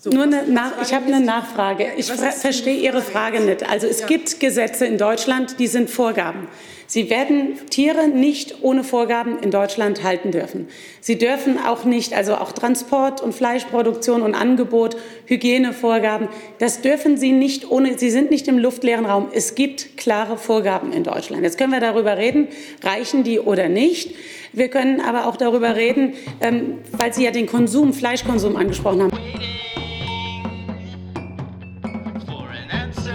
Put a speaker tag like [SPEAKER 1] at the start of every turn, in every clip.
[SPEAKER 1] So, Nur eine Nach ich habe eine Nachfrage. Ich verstehe Ihre Frage nicht. Also es ja. gibt Gesetze in Deutschland, die sind Vorgaben. Sie werden Tiere nicht ohne Vorgaben in Deutschland halten dürfen. Sie dürfen auch nicht, also auch Transport und Fleischproduktion und Angebot, Hygienevorgaben, das dürfen Sie nicht ohne, Sie sind nicht im luftleeren Raum. Es gibt klare Vorgaben in Deutschland. Jetzt können wir darüber reden, reichen die oder nicht. Wir können aber auch darüber reden, ähm, weil Sie ja den Konsum, Fleischkonsum angesprochen haben.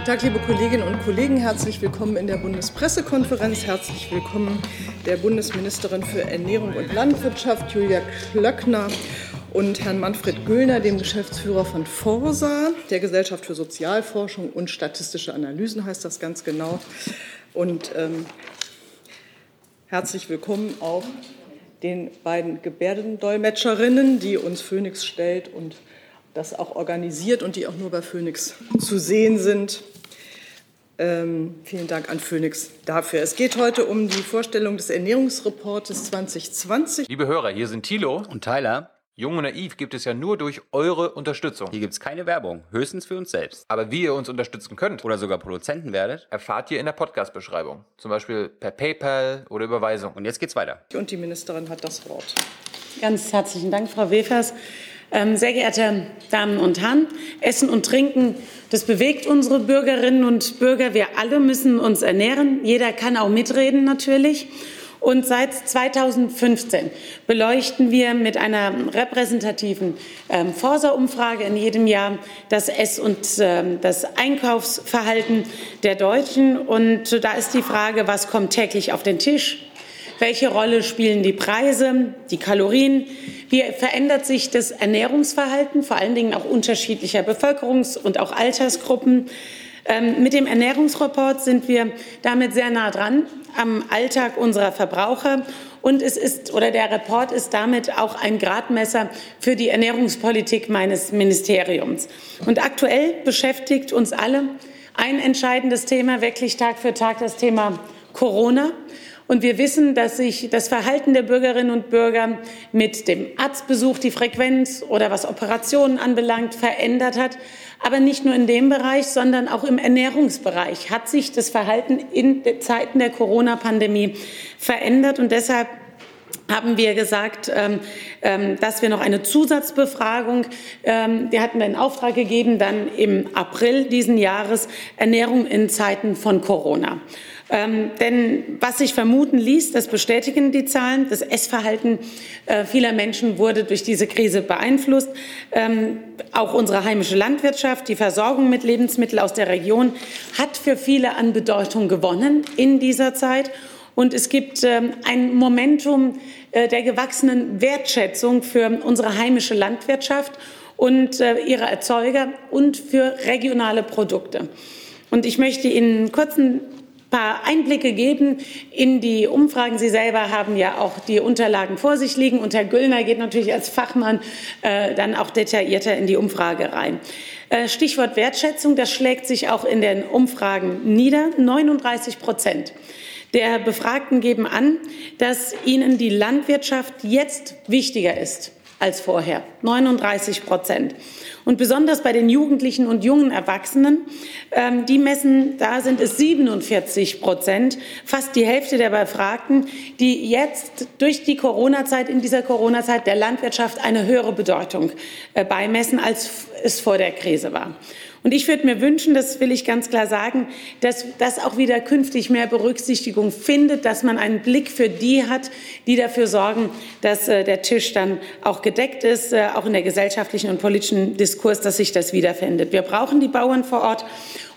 [SPEAKER 2] Guten Tag, liebe Kolleginnen und Kollegen. Herzlich willkommen in der Bundespressekonferenz. Herzlich willkommen der Bundesministerin für Ernährung und Landwirtschaft, Julia Klöckner, und Herrn Manfred Güllner, dem Geschäftsführer von Forsa, der Gesellschaft für Sozialforschung und statistische Analysen heißt das ganz genau. Und ähm, herzlich willkommen auch den beiden Gebärdendolmetscherinnen, die uns Phoenix stellt und das auch organisiert und die auch nur bei Phoenix zu sehen sind. Ähm, vielen Dank an Phoenix dafür. Es geht heute um die Vorstellung des Ernährungsreportes 2020.
[SPEAKER 3] Liebe Hörer, hier sind Thilo
[SPEAKER 4] und Tyler.
[SPEAKER 3] Jung und naiv gibt es ja nur durch eure Unterstützung.
[SPEAKER 4] Hier gibt es keine Werbung, höchstens für uns selbst.
[SPEAKER 3] Aber wie ihr uns unterstützen könnt
[SPEAKER 4] oder sogar Produzenten werdet,
[SPEAKER 3] erfahrt ihr in der Podcast-Beschreibung. Zum Beispiel per PayPal oder Überweisung.
[SPEAKER 4] Und jetzt geht's weiter.
[SPEAKER 2] Und die Ministerin hat das Wort.
[SPEAKER 1] Ganz herzlichen Dank, Frau Wefers. Ähm, sehr geehrte Damen und Herren, Essen und Trinken, das bewegt unsere Bürgerinnen und Bürger. Wir alle müssen uns ernähren. Jeder kann auch mitreden natürlich. Und seit 2015 beleuchten wir mit einer repräsentativen ähm, Forsa-Umfrage in jedem Jahr das Ess- und ähm, das Einkaufsverhalten der Deutschen. Und da ist die Frage, was kommt täglich auf den Tisch? Welche Rolle spielen die Preise, die Kalorien? Wie verändert sich das Ernährungsverhalten, vor allen Dingen auch unterschiedlicher Bevölkerungs- und auch Altersgruppen? Ähm, mit dem Ernährungsreport sind wir damit sehr nah dran am Alltag unserer Verbraucher. Und es ist, oder der Report ist damit auch ein Gradmesser für die Ernährungspolitik meines Ministeriums. Und aktuell beschäftigt uns alle ein entscheidendes Thema, wirklich Tag für Tag das Thema Corona. Und wir wissen, dass sich das Verhalten der Bürgerinnen und Bürger mit dem Arztbesuch, die Frequenz oder was Operationen anbelangt, verändert hat. Aber nicht nur in dem Bereich, sondern auch im Ernährungsbereich hat sich das Verhalten in Zeiten der Corona-Pandemie verändert. Und deshalb haben wir gesagt, ähm, ähm, dass wir noch eine Zusatzbefragung, ähm, die hatten wir in Auftrag gegeben, dann im April diesen Jahres, Ernährung in Zeiten von Corona. Ähm, denn was sich vermuten ließ, das bestätigen die Zahlen, das Essverhalten äh, vieler Menschen wurde durch diese Krise beeinflusst. Ähm, auch unsere heimische Landwirtschaft, die Versorgung mit Lebensmitteln aus der Region hat für viele an Bedeutung gewonnen in dieser Zeit. Und es gibt ähm, ein Momentum äh, der gewachsenen Wertschätzung für unsere heimische Landwirtschaft und äh, ihre Erzeuger und für regionale Produkte. Und ich möchte Ihnen einen paar Einblicke geben in die Umfragen. Sie selber haben ja auch die Unterlagen vor sich liegen und Herr Güllner geht natürlich als Fachmann äh, dann auch detaillierter in die Umfrage rein. Äh, Stichwort Wertschätzung, das schlägt sich auch in den Umfragen nieder. 39 Prozent der Befragten geben an, dass ihnen die Landwirtschaft jetzt wichtiger ist als vorher. 39 Prozent. Und besonders bei den Jugendlichen und jungen Erwachsenen, ähm, die messen, da sind es 47 Prozent, fast die Hälfte der Befragten, die jetzt durch die Corona-Zeit, in dieser Corona-Zeit der Landwirtschaft eine höhere Bedeutung äh, beimessen, als es vor der Krise war. Und ich würde mir wünschen, das will ich ganz klar sagen, dass das auch wieder künftig mehr Berücksichtigung findet, dass man einen Blick für die hat, die dafür sorgen, dass äh, der Tisch dann auch gedeckt ist, äh, auch in der gesellschaftlichen und politischen Diskurs, dass sich das wiederfindet. Wir brauchen die Bauern vor Ort,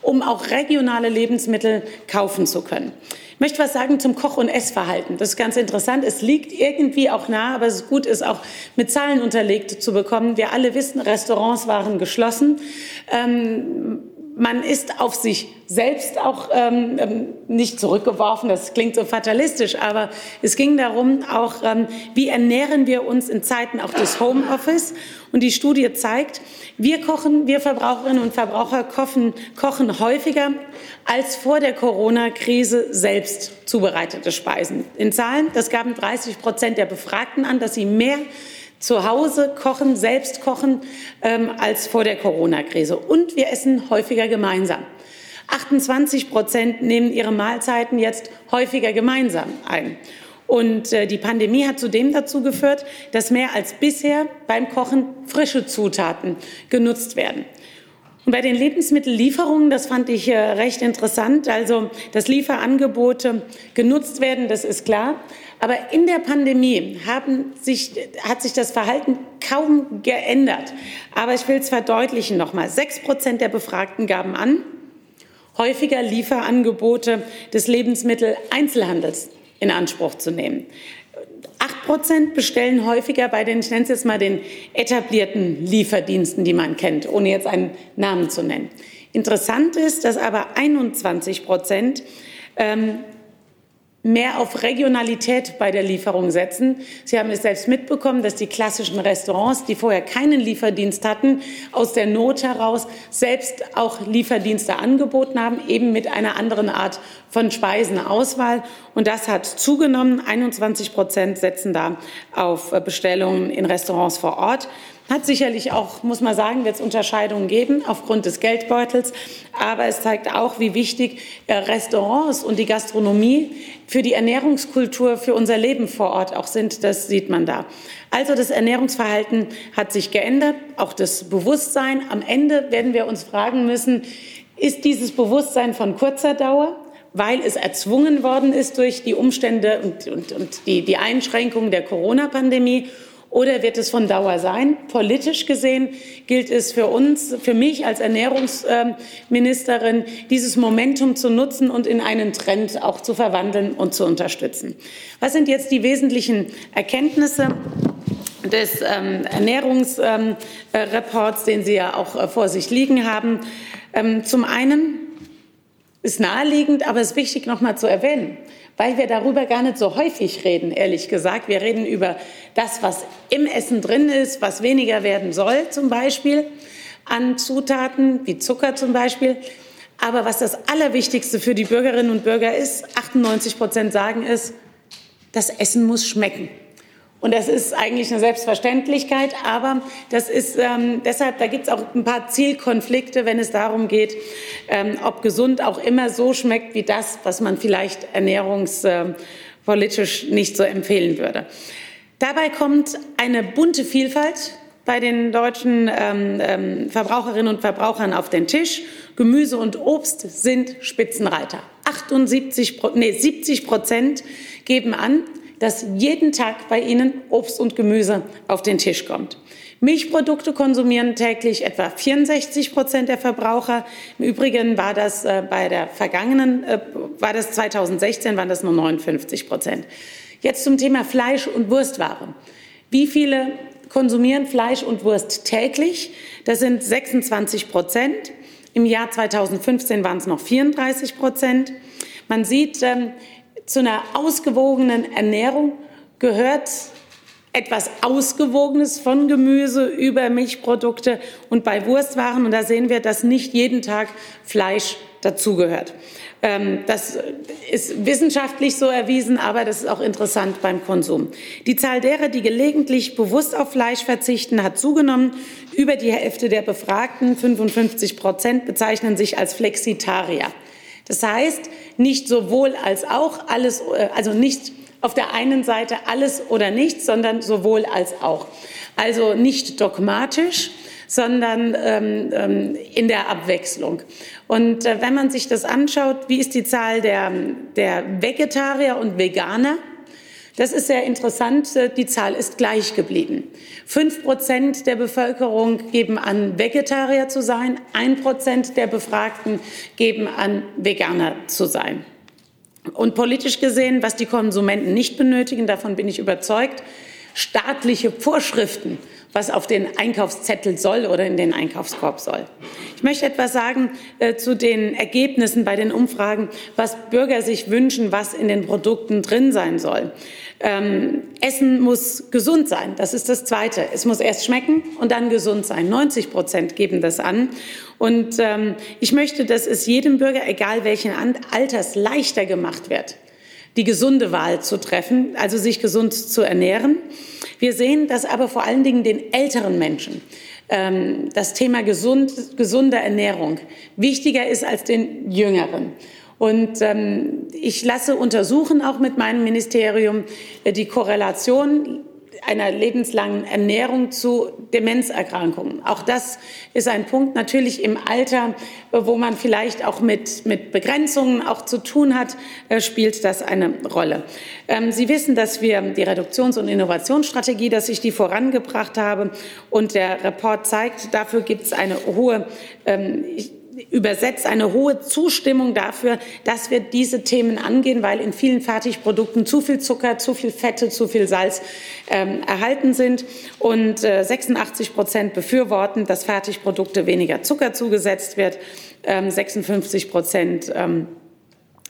[SPEAKER 1] um auch regionale Lebensmittel kaufen zu können. Ich möchte was sagen zum Koch- und Essverhalten. Das ist ganz interessant. Es liegt irgendwie auch nah, aber es ist gut, es auch mit Zahlen unterlegt zu bekommen. Wir alle wissen, Restaurants waren geschlossen. Ähm, man ist auf sich selbst auch ähm, ähm, nicht zurückgeworfen. Das klingt so fatalistisch, aber es ging darum, auch ähm, wie ernähren wir uns in Zeiten auch des Homeoffice. Und die Studie zeigt, wir kochen, wir Verbraucherinnen und Verbraucher kochen, kochen häufiger als vor der Corona-Krise selbst zubereitete Speisen. In Zahlen, das gaben 30 Prozent der Befragten an, dass sie mehr zu Hause kochen, selbst kochen ähm, als vor der Corona-Krise. Und wir essen häufiger gemeinsam. 28 Prozent nehmen ihre Mahlzeiten jetzt häufiger gemeinsam ein. Und äh, die Pandemie hat zudem dazu geführt, dass mehr als bisher beim Kochen frische Zutaten genutzt werden. Und bei den Lebensmittellieferungen, das fand ich äh, recht interessant, also dass Lieferangebote genutzt werden, das ist klar. Aber in der Pandemie sich, hat sich das Verhalten kaum geändert. Aber ich will es verdeutlichen nochmal. Sechs Prozent der Befragten gaben an, häufiger Lieferangebote des Lebensmitteleinzelhandels in Anspruch zu nehmen. Acht Prozent bestellen häufiger bei den, ich nenne es jetzt mal den etablierten Lieferdiensten, die man kennt, ohne jetzt einen Namen zu nennen. Interessant ist, dass aber 21 Prozent ähm, mehr auf Regionalität bei der Lieferung setzen. Sie haben es selbst mitbekommen, dass die klassischen Restaurants, die vorher keinen Lieferdienst hatten, aus der Not heraus selbst auch Lieferdienste angeboten haben, eben mit einer anderen Art von Speisenauswahl. Und das hat zugenommen. 21 Prozent setzen da auf Bestellungen in Restaurants vor Ort. Hat sicherlich auch, muss man sagen, wird es Unterscheidungen geben aufgrund des Geldbeutels. Aber es zeigt auch, wie wichtig äh, Restaurants und die Gastronomie für die Ernährungskultur, für unser Leben vor Ort auch sind. Das sieht man da. Also das Ernährungsverhalten hat sich geändert, auch das Bewusstsein. Am Ende werden wir uns fragen müssen, ist dieses Bewusstsein von kurzer Dauer? weil es erzwungen worden ist durch die Umstände und, und, und die, die Einschränkungen der Corona-Pandemie oder wird es von Dauer sein? Politisch gesehen gilt es für uns, für mich als Ernährungsministerin, dieses Momentum zu nutzen und in einen Trend auch zu verwandeln und zu unterstützen. Was sind jetzt die wesentlichen Erkenntnisse? des ähm, Ernährungsreports, ähm, den Sie ja auch äh, vor sich liegen haben. Ähm, zum einen ist naheliegend, aber es ist wichtig, noch mal zu erwähnen, weil wir darüber gar nicht so häufig reden, ehrlich gesagt. Wir reden über das, was im Essen drin ist, was weniger werden soll, zum Beispiel an Zutaten, wie Zucker zum Beispiel. Aber was das Allerwichtigste für die Bürgerinnen und Bürger ist, 98 Prozent sagen es, das Essen muss schmecken. Und das ist eigentlich eine Selbstverständlichkeit, aber das ist ähm, deshalb, da gibt es auch ein paar Zielkonflikte, wenn es darum geht, ähm, ob gesund auch immer so schmeckt wie das, was man vielleicht ernährungspolitisch nicht so empfehlen würde. Dabei kommt eine bunte Vielfalt bei den deutschen ähm, ähm, Verbraucherinnen und Verbrauchern auf den Tisch. Gemüse und Obst sind Spitzenreiter. 78, nee, 70 Prozent geben an, dass jeden Tag bei ihnen Obst und Gemüse auf den Tisch kommt. Milchprodukte konsumieren täglich etwa 64 Prozent der Verbraucher. Im Übrigen war das äh, bei der vergangenen, äh, war das 2016, waren das nur 59 Prozent. Jetzt zum Thema Fleisch und Wurstware. Wie viele konsumieren Fleisch und Wurst täglich? Das sind 26 Prozent. Im Jahr 2015 waren es noch 34 Prozent. Man sieht, ähm, zu einer ausgewogenen Ernährung gehört etwas Ausgewogenes von Gemüse über Milchprodukte und bei Wurstwaren. Und da sehen wir, dass nicht jeden Tag Fleisch dazugehört. Ähm, das ist wissenschaftlich so erwiesen, aber das ist auch interessant beim Konsum. Die Zahl derer, die gelegentlich bewusst auf Fleisch verzichten, hat zugenommen. Über die Hälfte der Befragten, 55 Prozent, bezeichnen sich als Flexitarier. Das heißt, nicht sowohl als auch alles, äh, also nicht auf der einen Seite alles oder nichts, sondern sowohl als auch. Also nicht dogmatisch, sondern ähm, ähm, in der Abwechslung. Und äh, wenn man sich das anschaut, wie ist die Zahl der, der Vegetarier und Veganer? Das ist sehr interessant. Die Zahl ist gleich geblieben. Fünf Prozent der Bevölkerung geben an, Vegetarier zu sein. Ein Prozent der Befragten geben an, Veganer zu sein. Und politisch gesehen, was die Konsumenten nicht benötigen, davon bin ich überzeugt, staatliche Vorschriften was auf den Einkaufszettel soll oder in den Einkaufskorb soll. Ich möchte etwas sagen äh, zu den Ergebnissen bei den Umfragen, was Bürger sich wünschen, was in den Produkten drin sein soll. Ähm, Essen muss gesund sein. Das ist das Zweite. Es muss erst schmecken und dann gesund sein. 90 Prozent geben das an. Und ähm, ich möchte, dass es jedem Bürger, egal welchen Alters, leichter gemacht wird die gesunde Wahl zu treffen, also sich gesund zu ernähren. Wir sehen, dass aber vor allen Dingen den älteren Menschen ähm, das Thema gesund, gesunde Ernährung wichtiger ist als den jüngeren. Und ähm, ich lasse untersuchen, auch mit meinem Ministerium, äh, die Korrelation einer lebenslangen Ernährung zu Demenzerkrankungen. Auch das ist ein Punkt natürlich im Alter, wo man vielleicht auch mit, mit Begrenzungen auch zu tun hat, äh, spielt das eine Rolle. Ähm, Sie wissen, dass wir die Reduktions- und Innovationsstrategie, dass ich die vorangebracht habe und der Report zeigt, dafür gibt es eine hohe ähm, übersetzt eine hohe Zustimmung dafür, dass wir diese Themen angehen, weil in vielen Fertigprodukten zu viel Zucker, zu viel Fette, zu viel Salz ähm, erhalten sind. Und äh, 86 Prozent befürworten, dass Fertigprodukte weniger Zucker zugesetzt wird. Ähm, 56 Prozent ähm,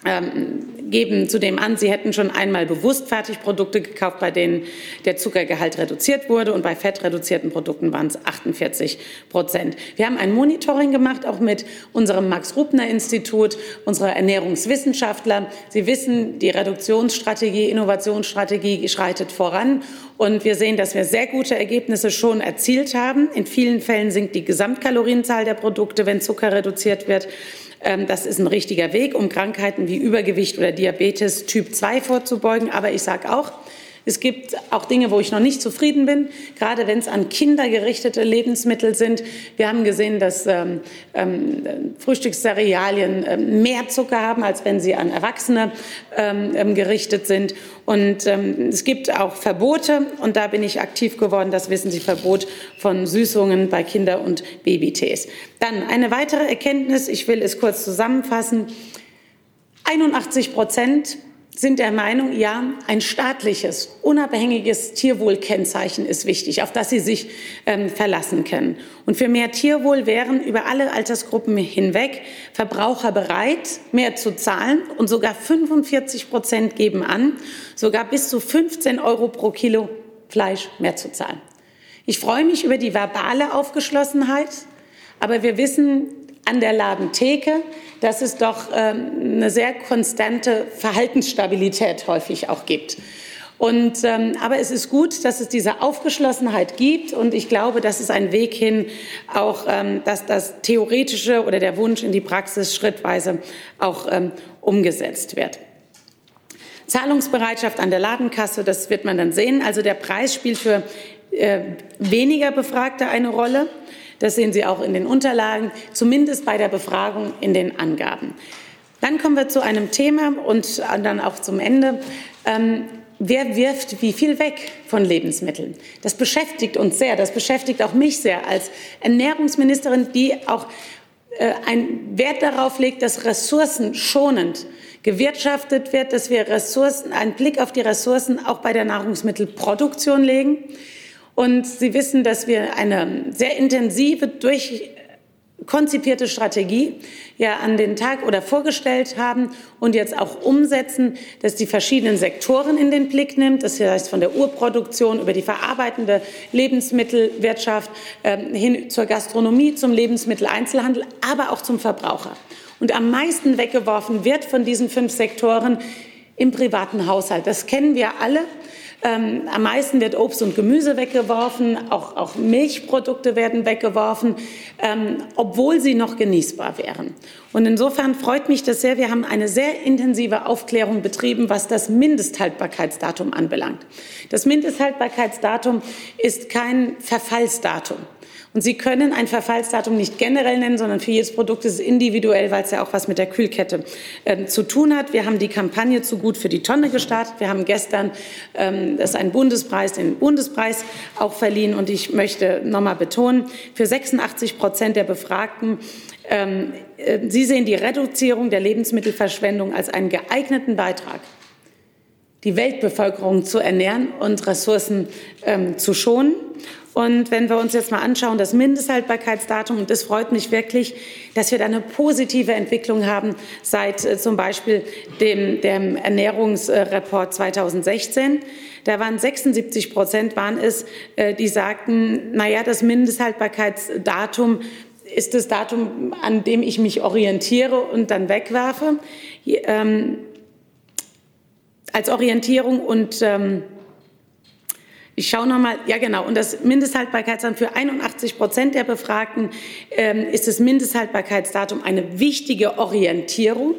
[SPEAKER 1] ähm, geben zudem an, sie hätten schon einmal bewusst Fertigprodukte gekauft, bei denen der Zuckergehalt reduziert wurde und bei fettreduzierten Produkten waren es 48 Prozent. Wir haben ein Monitoring gemacht, auch mit unserem Max-Rubner-Institut, unserer Ernährungswissenschaftler. Sie wissen, die Reduktionsstrategie, Innovationsstrategie schreitet voran und wir sehen, dass wir sehr gute Ergebnisse schon erzielt haben. In vielen Fällen sinkt die Gesamtkalorienzahl der Produkte, wenn Zucker reduziert wird. Ähm, das ist ein richtiger Weg, um Krankheiten wie Übergewicht oder Diabetes Typ 2 vorzubeugen. Aber ich sage auch, es gibt auch Dinge, wo ich noch nicht zufrieden bin, gerade wenn es an Kinder gerichtete Lebensmittel sind. Wir haben gesehen, dass ähm, ähm, Frühstückscerealien ähm, mehr Zucker haben, als wenn sie an Erwachsene ähm, ähm, gerichtet sind. Und ähm, es gibt auch Verbote, und da bin ich aktiv geworden, das wissen Sie, Verbot von Süßungen bei Kinder- und Babytees. Dann eine weitere Erkenntnis, ich will es kurz zusammenfassen. 81 Prozent sind der Meinung, ja, ein staatliches, unabhängiges Tierwohlkennzeichen ist wichtig, auf das sie sich ähm, verlassen können. Und für mehr Tierwohl wären über alle Altersgruppen hinweg Verbraucher bereit, mehr zu zahlen. Und sogar 45 Prozent geben an, sogar bis zu 15 Euro pro Kilo Fleisch mehr zu zahlen. Ich freue mich über die verbale Aufgeschlossenheit, aber wir wissen, an der Ladentheke, dass es doch ähm, eine sehr konstante Verhaltensstabilität häufig auch gibt. Und, ähm, aber es ist gut, dass es diese Aufgeschlossenheit gibt und ich glaube, das ist ein Weg hin, auch ähm, dass das Theoretische oder der Wunsch in die Praxis schrittweise auch ähm, umgesetzt wird. Zahlungsbereitschaft an der Ladenkasse, das wird man dann sehen. Also der Preis spielt für äh, weniger Befragte eine Rolle. Das sehen Sie auch in den Unterlagen, zumindest bei der Befragung in den Angaben. Dann kommen wir zu einem Thema und dann auch zum Ende. Ähm, wer wirft wie viel weg von Lebensmitteln? Das beschäftigt uns sehr. Das beschäftigt auch mich sehr als Ernährungsministerin, die auch äh, einen Wert darauf legt, dass ressourcenschonend gewirtschaftet wird, dass wir Ressourcen, einen Blick auf die Ressourcen auch bei der Nahrungsmittelproduktion legen. Und Sie wissen, dass wir eine sehr intensive, durchkonzipierte Strategie ja an den Tag oder vorgestellt haben und jetzt auch umsetzen, dass die verschiedenen Sektoren in den Blick nimmt. Das heißt von der Urproduktion über die verarbeitende Lebensmittelwirtschaft äh, hin zur Gastronomie, zum Lebensmitteleinzelhandel, aber auch zum Verbraucher. Und am meisten weggeworfen wird von diesen fünf Sektoren im privaten Haushalt. Das kennen wir alle. Ähm, am meisten wird Obst und Gemüse weggeworfen, auch, auch Milchprodukte werden weggeworfen, ähm, obwohl sie noch genießbar wären. Und insofern freut mich das sehr. Wir haben eine sehr intensive Aufklärung betrieben, was das Mindesthaltbarkeitsdatum anbelangt. Das Mindesthaltbarkeitsdatum ist kein Verfallsdatum. Und Sie können ein Verfallsdatum nicht generell nennen, sondern für jedes Produkt ist es individuell, weil es ja auch was mit der Kühlkette äh, zu tun hat. Wir haben die Kampagne zu gut für die Tonne gestartet. Wir haben gestern, ähm, das ist ein Bundespreis, den Bundespreis auch verliehen. Und ich möchte noch mal betonen, für 86 Prozent der Befragten ähm, äh, Sie sehen die Reduzierung der Lebensmittelverschwendung als einen geeigneten Beitrag die Weltbevölkerung zu ernähren und Ressourcen ähm, zu schonen. Und wenn wir uns jetzt mal anschauen, das Mindesthaltbarkeitsdatum, und das freut mich wirklich, dass wir da eine positive Entwicklung haben seit äh, zum Beispiel dem, dem Ernährungsreport 2016. Da waren 76 Prozent waren es, äh, die sagten, na ja, das Mindesthaltbarkeitsdatum ist das Datum, an dem ich mich orientiere und dann wegwerfe. Ähm, als Orientierung und ähm, ich schaue nochmal, ja genau, und das Mindesthaltbarkeitsdatum für 81 Prozent der Befragten ähm, ist das Mindesthaltbarkeitsdatum eine wichtige Orientierung.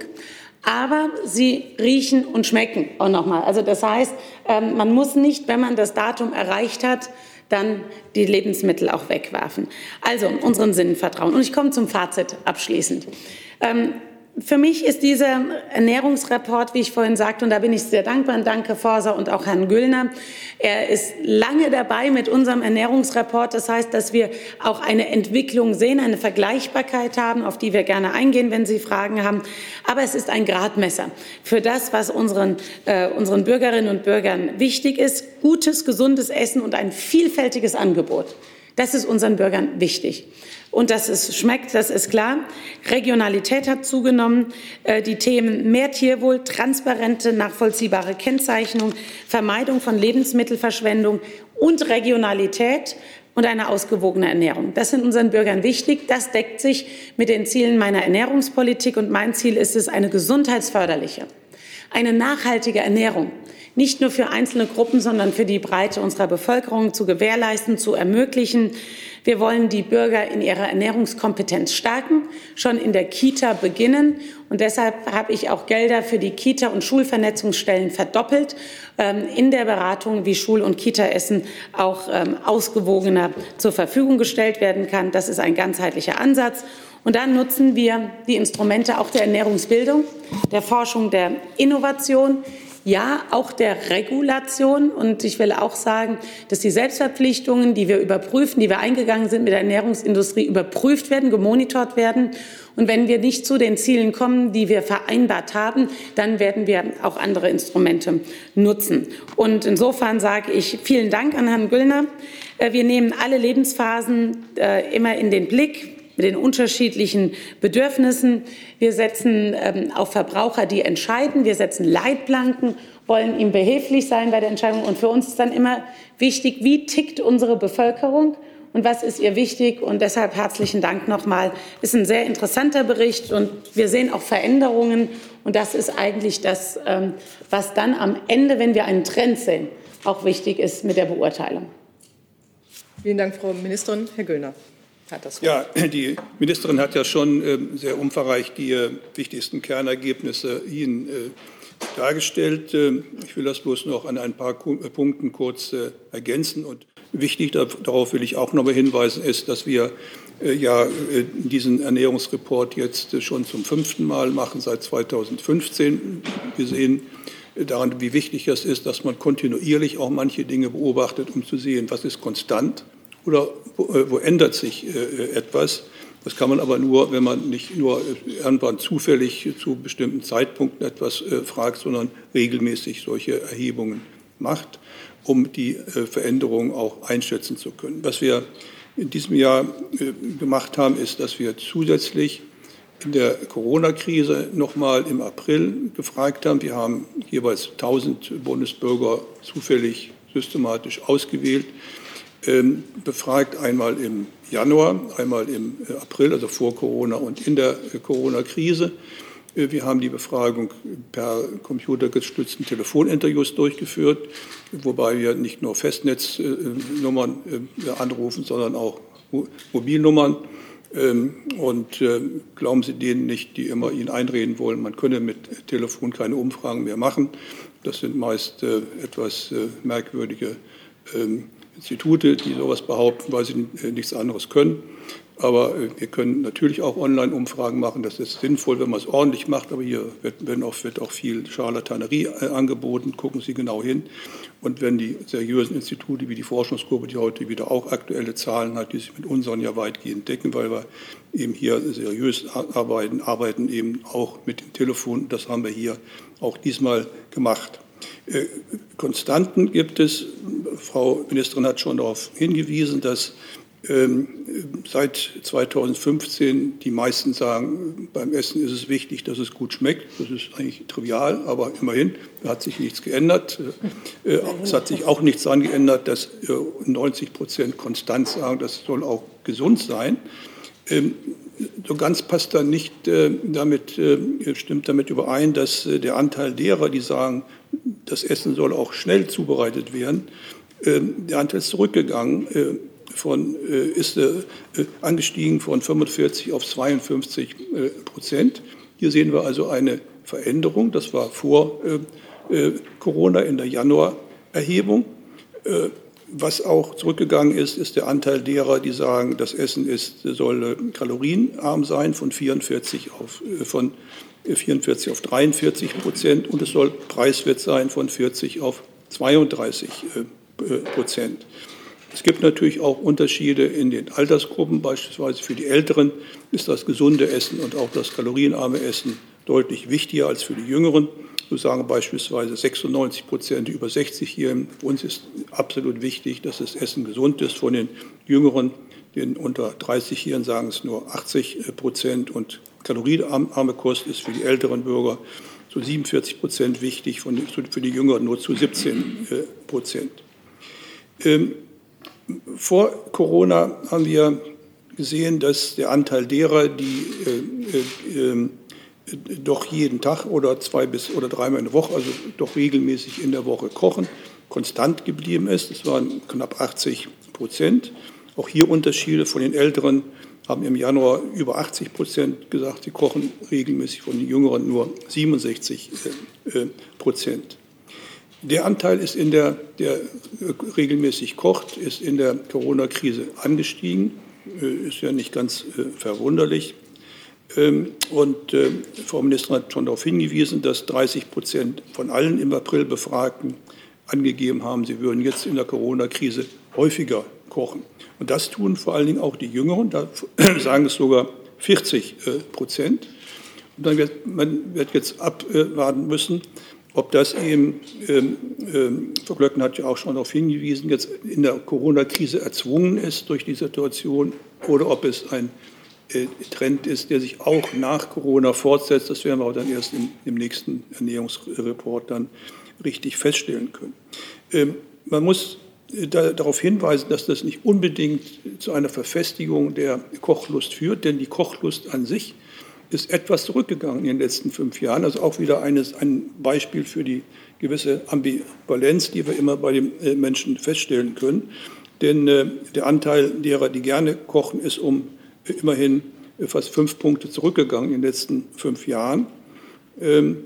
[SPEAKER 1] Aber sie riechen und schmecken auch nochmal. Also das heißt, ähm, man muss nicht, wenn man das Datum erreicht hat, dann die Lebensmittel auch wegwerfen. Also unseren Sinnen vertrauen. Und ich komme zum Fazit abschließend. Ähm, für mich ist dieser Ernährungsreport, wie ich vorhin sagte, und da bin ich sehr dankbar, danke Forser und auch Herrn Güllner. Er ist lange dabei mit unserem Ernährungsreport. Das heißt, dass wir auch eine Entwicklung sehen, eine Vergleichbarkeit haben, auf die wir gerne eingehen, wenn Sie Fragen haben. Aber es ist ein Gradmesser für das, was unseren, äh, unseren Bürgerinnen und Bürgern wichtig ist. Gutes, gesundes Essen und ein vielfältiges Angebot. Das ist unseren Bürgern wichtig. Und dass es schmeckt, das ist klar. Regionalität hat zugenommen. Äh, die Themen mehr Tierwohl, transparente, nachvollziehbare Kennzeichnung, Vermeidung von Lebensmittelverschwendung und Regionalität und eine ausgewogene Ernährung. Das sind unseren Bürgern wichtig. Das deckt sich mit den Zielen meiner Ernährungspolitik. Und mein Ziel ist es, eine gesundheitsförderliche, eine nachhaltige Ernährung nicht nur für einzelne Gruppen, sondern für die Breite unserer Bevölkerung zu gewährleisten, zu ermöglichen. Wir wollen die Bürger in ihrer Ernährungskompetenz stärken, schon in der Kita beginnen. Und deshalb habe ich auch Gelder für die Kita- und Schulvernetzungsstellen verdoppelt ähm, in der Beratung, wie Schul- und Kita-Essen auch ähm, ausgewogener zur Verfügung gestellt werden kann. Das ist ein ganzheitlicher Ansatz. Und dann nutzen wir die Instrumente auch der Ernährungsbildung, der Forschung, der Innovation, ja auch der Regulation. Und ich will auch sagen, dass die Selbstverpflichtungen, die wir überprüfen, die wir eingegangen sind mit der Ernährungsindustrie, überprüft werden, gemonitort werden. Und wenn wir nicht zu den Zielen kommen, die wir vereinbart haben, dann werden wir auch andere Instrumente nutzen. Und insofern sage ich vielen Dank an Herrn Güllner. Äh, wir nehmen alle Lebensphasen äh, immer in den Blick mit den unterschiedlichen Bedürfnissen. Wir setzen ähm, auf Verbraucher, die entscheiden. Wir setzen Leitplanken, wollen ihm behilflich sein bei der Entscheidung. Und für uns ist dann immer wichtig, wie tickt unsere Bevölkerung und was ist ihr wichtig. Und deshalb herzlichen Dank nochmal. Ist ein sehr interessanter Bericht und wir sehen auch Veränderungen. Und das ist eigentlich das, ähm, was dann am Ende, wenn wir einen Trend sehen, auch wichtig ist mit der Beurteilung.
[SPEAKER 2] Vielen Dank, Frau Ministerin. Herr Göllner.
[SPEAKER 5] Ja, die Ministerin hat ja schon äh, sehr umfangreich die äh, wichtigsten Kernergebnisse Ihnen äh, dargestellt. Ich will das bloß noch an ein paar Punkten kurz ergänzen. Und wichtig, darauf will ich auch noch mal hinweisen, ist, dass wir ja diesen Ernährungsreport jetzt schon zum fünften Mal machen, seit 2015. Wir sehen daran, wie wichtig es ist, dass man kontinuierlich auch manche Dinge beobachtet, um zu sehen, was ist konstant oder wo, äh, wo ändert sich äh, etwas. Das kann man aber nur, wenn man nicht nur äh, irgendwann zufällig zu bestimmten Zeitpunkten etwas fragt, sondern regelmäßig solche Erhebungen macht, um die Veränderungen auch einschätzen zu können. Was wir in diesem Jahr gemacht haben, ist, dass wir zusätzlich in der Corona-Krise nochmal im April gefragt haben. Wir haben jeweils 1000 Bundesbürger zufällig systematisch ausgewählt befragt, einmal im Januar, einmal im äh, April, also vor Corona und in der äh, Corona-Krise. Äh, wir haben die Befragung per computergestützten Telefoninterviews durchgeführt, wobei wir nicht nur Festnetznummern anrufen, sondern auch Mobilnummern. Ähm, und glauben Sie denen nicht, die immer Ihnen einreden wollen, man könne mit Telefon keine Umfragen mehr machen. Das sind meist etwas merkwürdige ähm, Institute, die sowas behaupten, weil sie äh, nichts anderes können. Aber äh, wir können natürlich auch Online-Umfragen machen. Das ist sinnvoll, wenn man es ordentlich macht. Aber hier wird, auch, wird auch viel Scharlatanerie äh, angeboten. Gucken Sie genau hin. Und wenn die seriösen Institute wie die Forschungsgruppe, die heute wieder auch aktuelle Zahlen hat, die sich mit unseren ja weitgehend decken, weil wir eben hier seriös arbeiten, arbeiten eben auch mit dem Telefon. Das haben wir hier auch diesmal gemacht. Äh, Konstanten gibt es. Frau Ministerin hat schon darauf hingewiesen, dass ähm, seit 2015 die meisten sagen, beim Essen ist es wichtig, dass es gut schmeckt. Das ist eigentlich trivial, aber immerhin hat sich nichts geändert. Äh, es hat sich auch nichts daran geändert, dass 90 Prozent konstant sagen, das soll auch gesund sein. Ähm, so ganz passt da nicht äh, damit, stimmt damit überein, dass der Anteil derer, die sagen, das Essen soll auch schnell zubereitet werden. Ähm, der Anteil ist zurückgegangen, äh, von, ist angestiegen von 45 auf 52 Prozent. Hier sehen wir also eine Veränderung. Das war vor Corona in der Januarerhebung. Was auch zurückgegangen ist, ist der Anteil derer, die sagen, das Essen ist, soll kalorienarm sein, von 44 auf, von 44 auf 43 Prozent und es soll preiswert sein von 40 auf 32 äh, Prozent. Es gibt natürlich auch Unterschiede in den Altersgruppen. Beispielsweise für die Älteren ist das gesunde Essen und auch das kalorienarme Essen deutlich wichtiger als für die Jüngeren. So sagen beispielsweise 96 Prozent über 60 hier. Für uns ist absolut wichtig, dass das Essen gesund ist. Von den Jüngeren, den unter 30 hier, sagen es nur 80 Prozent. Und kalorienarme Kost ist für die älteren Bürger zu 47 Prozent wichtig, für die Jüngeren nur zu 17 Prozent. Ähm, vor Corona haben wir gesehen, dass der Anteil derer, die äh, äh, ähm, doch jeden Tag oder zwei bis oder dreimal in der Woche, also doch regelmäßig in der Woche kochen, konstant geblieben ist. Das waren knapp 80 Prozent. Auch hier Unterschiede von den Älteren haben im Januar über 80 Prozent gesagt, sie kochen regelmäßig, von den Jüngeren nur 67 äh, Prozent. Der Anteil ist in der, der regelmäßig kocht, ist in der Corona-Krise angestiegen. Äh, ist ja nicht ganz äh, verwunderlich. Ähm, und äh, Frau Ministerin hat schon darauf hingewiesen, dass 30 Prozent von allen im April Befragten angegeben haben, sie würden jetzt in der Corona-Krise häufiger kochen. Und das tun vor allen Dingen auch die Jüngeren, da sagen es sogar 40 Prozent. Und dann wird man wird jetzt abwarten müssen, ob das eben, ähm, ähm, Frau Glöckner hat ja auch schon darauf hingewiesen, jetzt in der Corona-Krise erzwungen ist durch die Situation oder ob es ein äh, Trend ist, der sich auch nach Corona fortsetzt. Das werden wir auch dann erst im, im nächsten Ernährungsreport dann richtig feststellen können. Ähm, man muss äh, darauf hinweisen, dass das nicht unbedingt zu einer Verfestigung der Kochlust führt, denn die Kochlust an sich ist etwas zurückgegangen in den letzten fünf Jahren. Also auch wieder eines, ein Beispiel für die gewisse Ambivalenz, die wir immer bei den äh, Menschen feststellen können. Denn äh, der Anteil derer, die gerne kochen, ist um äh, immerhin fast fünf Punkte zurückgegangen in den letzten fünf Jahren. Ähm,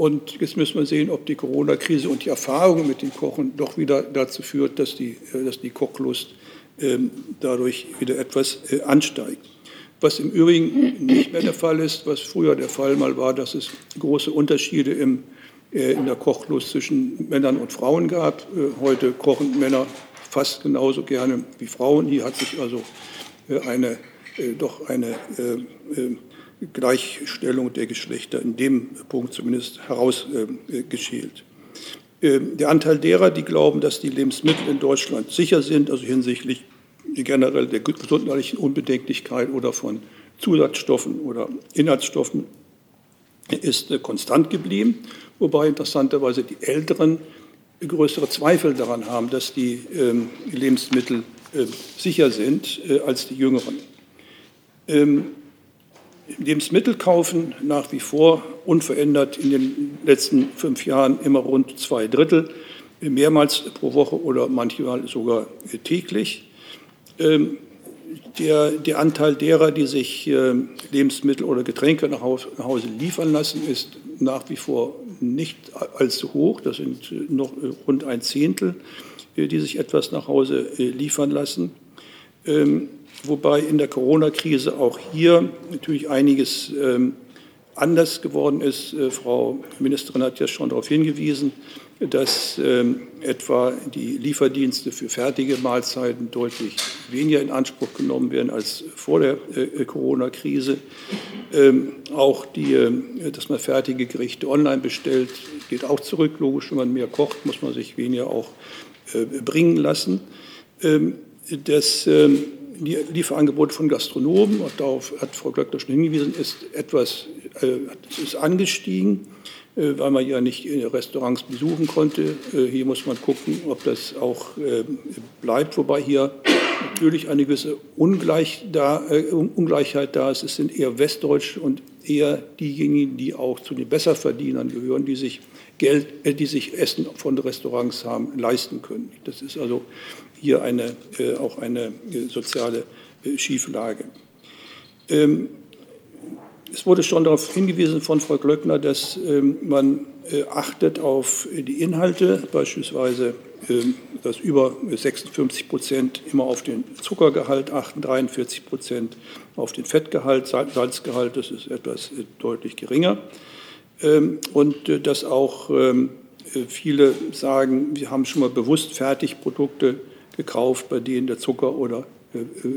[SPEAKER 5] und jetzt müssen wir sehen, ob die Corona-Krise und die Erfahrung mit dem Kochen doch wieder dazu führt, dass die, dass die Kochlust ähm, dadurch wieder etwas ansteigt. Was im Übrigen nicht mehr der Fall ist, was früher der Fall mal war, dass es große Unterschiede im, äh, in der Kochlust zwischen Männern und Frauen gab. Äh, heute kochen Männer fast genauso gerne wie Frauen. Hier hat sich also äh, eine, äh, doch eine äh, äh, Gleichstellung der Geschlechter in dem Punkt zumindest herausgeschält. Der Anteil derer, die glauben, dass die Lebensmittel in Deutschland sicher sind, also hinsichtlich generell der gesundheitlichen Unbedenklichkeit oder von Zusatzstoffen oder Inhaltsstoffen ist äh, konstant geblieben, wobei interessanterweise die Älteren größere Zweifel daran haben, dass die ähm, Lebensmittel äh, sicher sind äh, als die Jüngeren. Ähm, Lebensmittel kaufen nach wie vor unverändert in den letzten fünf Jahren immer rund zwei Drittel, mehrmals pro Woche oder manchmal sogar täglich. Ähm, der, der, Anteil derer, die sich ähm, Lebensmittel oder Getränke nach Hause liefern lassen, ist nach wie vor nicht allzu hoch. Das sind äh, noch äh, rund ein Zehntel, äh, die sich etwas nach Hause liefern lassen. Ähm, wobei in der Corona-Krise auch hier natürlich einiges anders geworden ist. Frau Ministerin hat ja schon darauf hingewiesen dass ähm, etwa die Lieferdienste für fertige Mahlzeiten deutlich weniger in Anspruch genommen werden als vor der äh, Corona-Krise. Ähm, auch die, äh, dass man fertige Gerichte online bestellt, geht auch zurück. Logisch, wenn man mehr kocht, muss man sich weniger auch äh, bringen lassen. Ähm, das ähm, Lieferangebot von Gastronomen, und darauf hat Frau Glöckner schon hingewiesen, ist etwas äh, ist angestiegen. Äh, weil man ja nicht Restaurants besuchen konnte. Äh, hier muss man gucken, ob das auch äh, bleibt, wobei hier natürlich eine gewisse Ungleich da, äh, Ungleichheit da ist. Es sind eher Westdeutsche und eher diejenigen, die auch zu den Besserverdienern gehören, die sich Geld, äh, die sich Essen von Restaurants haben leisten können. Das ist also hier eine, äh, auch eine äh, soziale äh, Schieflage. Ähm, es wurde schon darauf hingewiesen von Frau Glöckner, dass ähm, man äh, achtet auf die Inhalte, beispielsweise ähm, dass über 56 Prozent immer auf den Zuckergehalt achten, 43 Prozent auf den Fettgehalt, Salzgehalt, das ist etwas äh, deutlich geringer. Ähm, und äh, dass auch viele sagen, wir haben schon mal bewusst Fertigprodukte gekauft, bei denen der Zucker- oder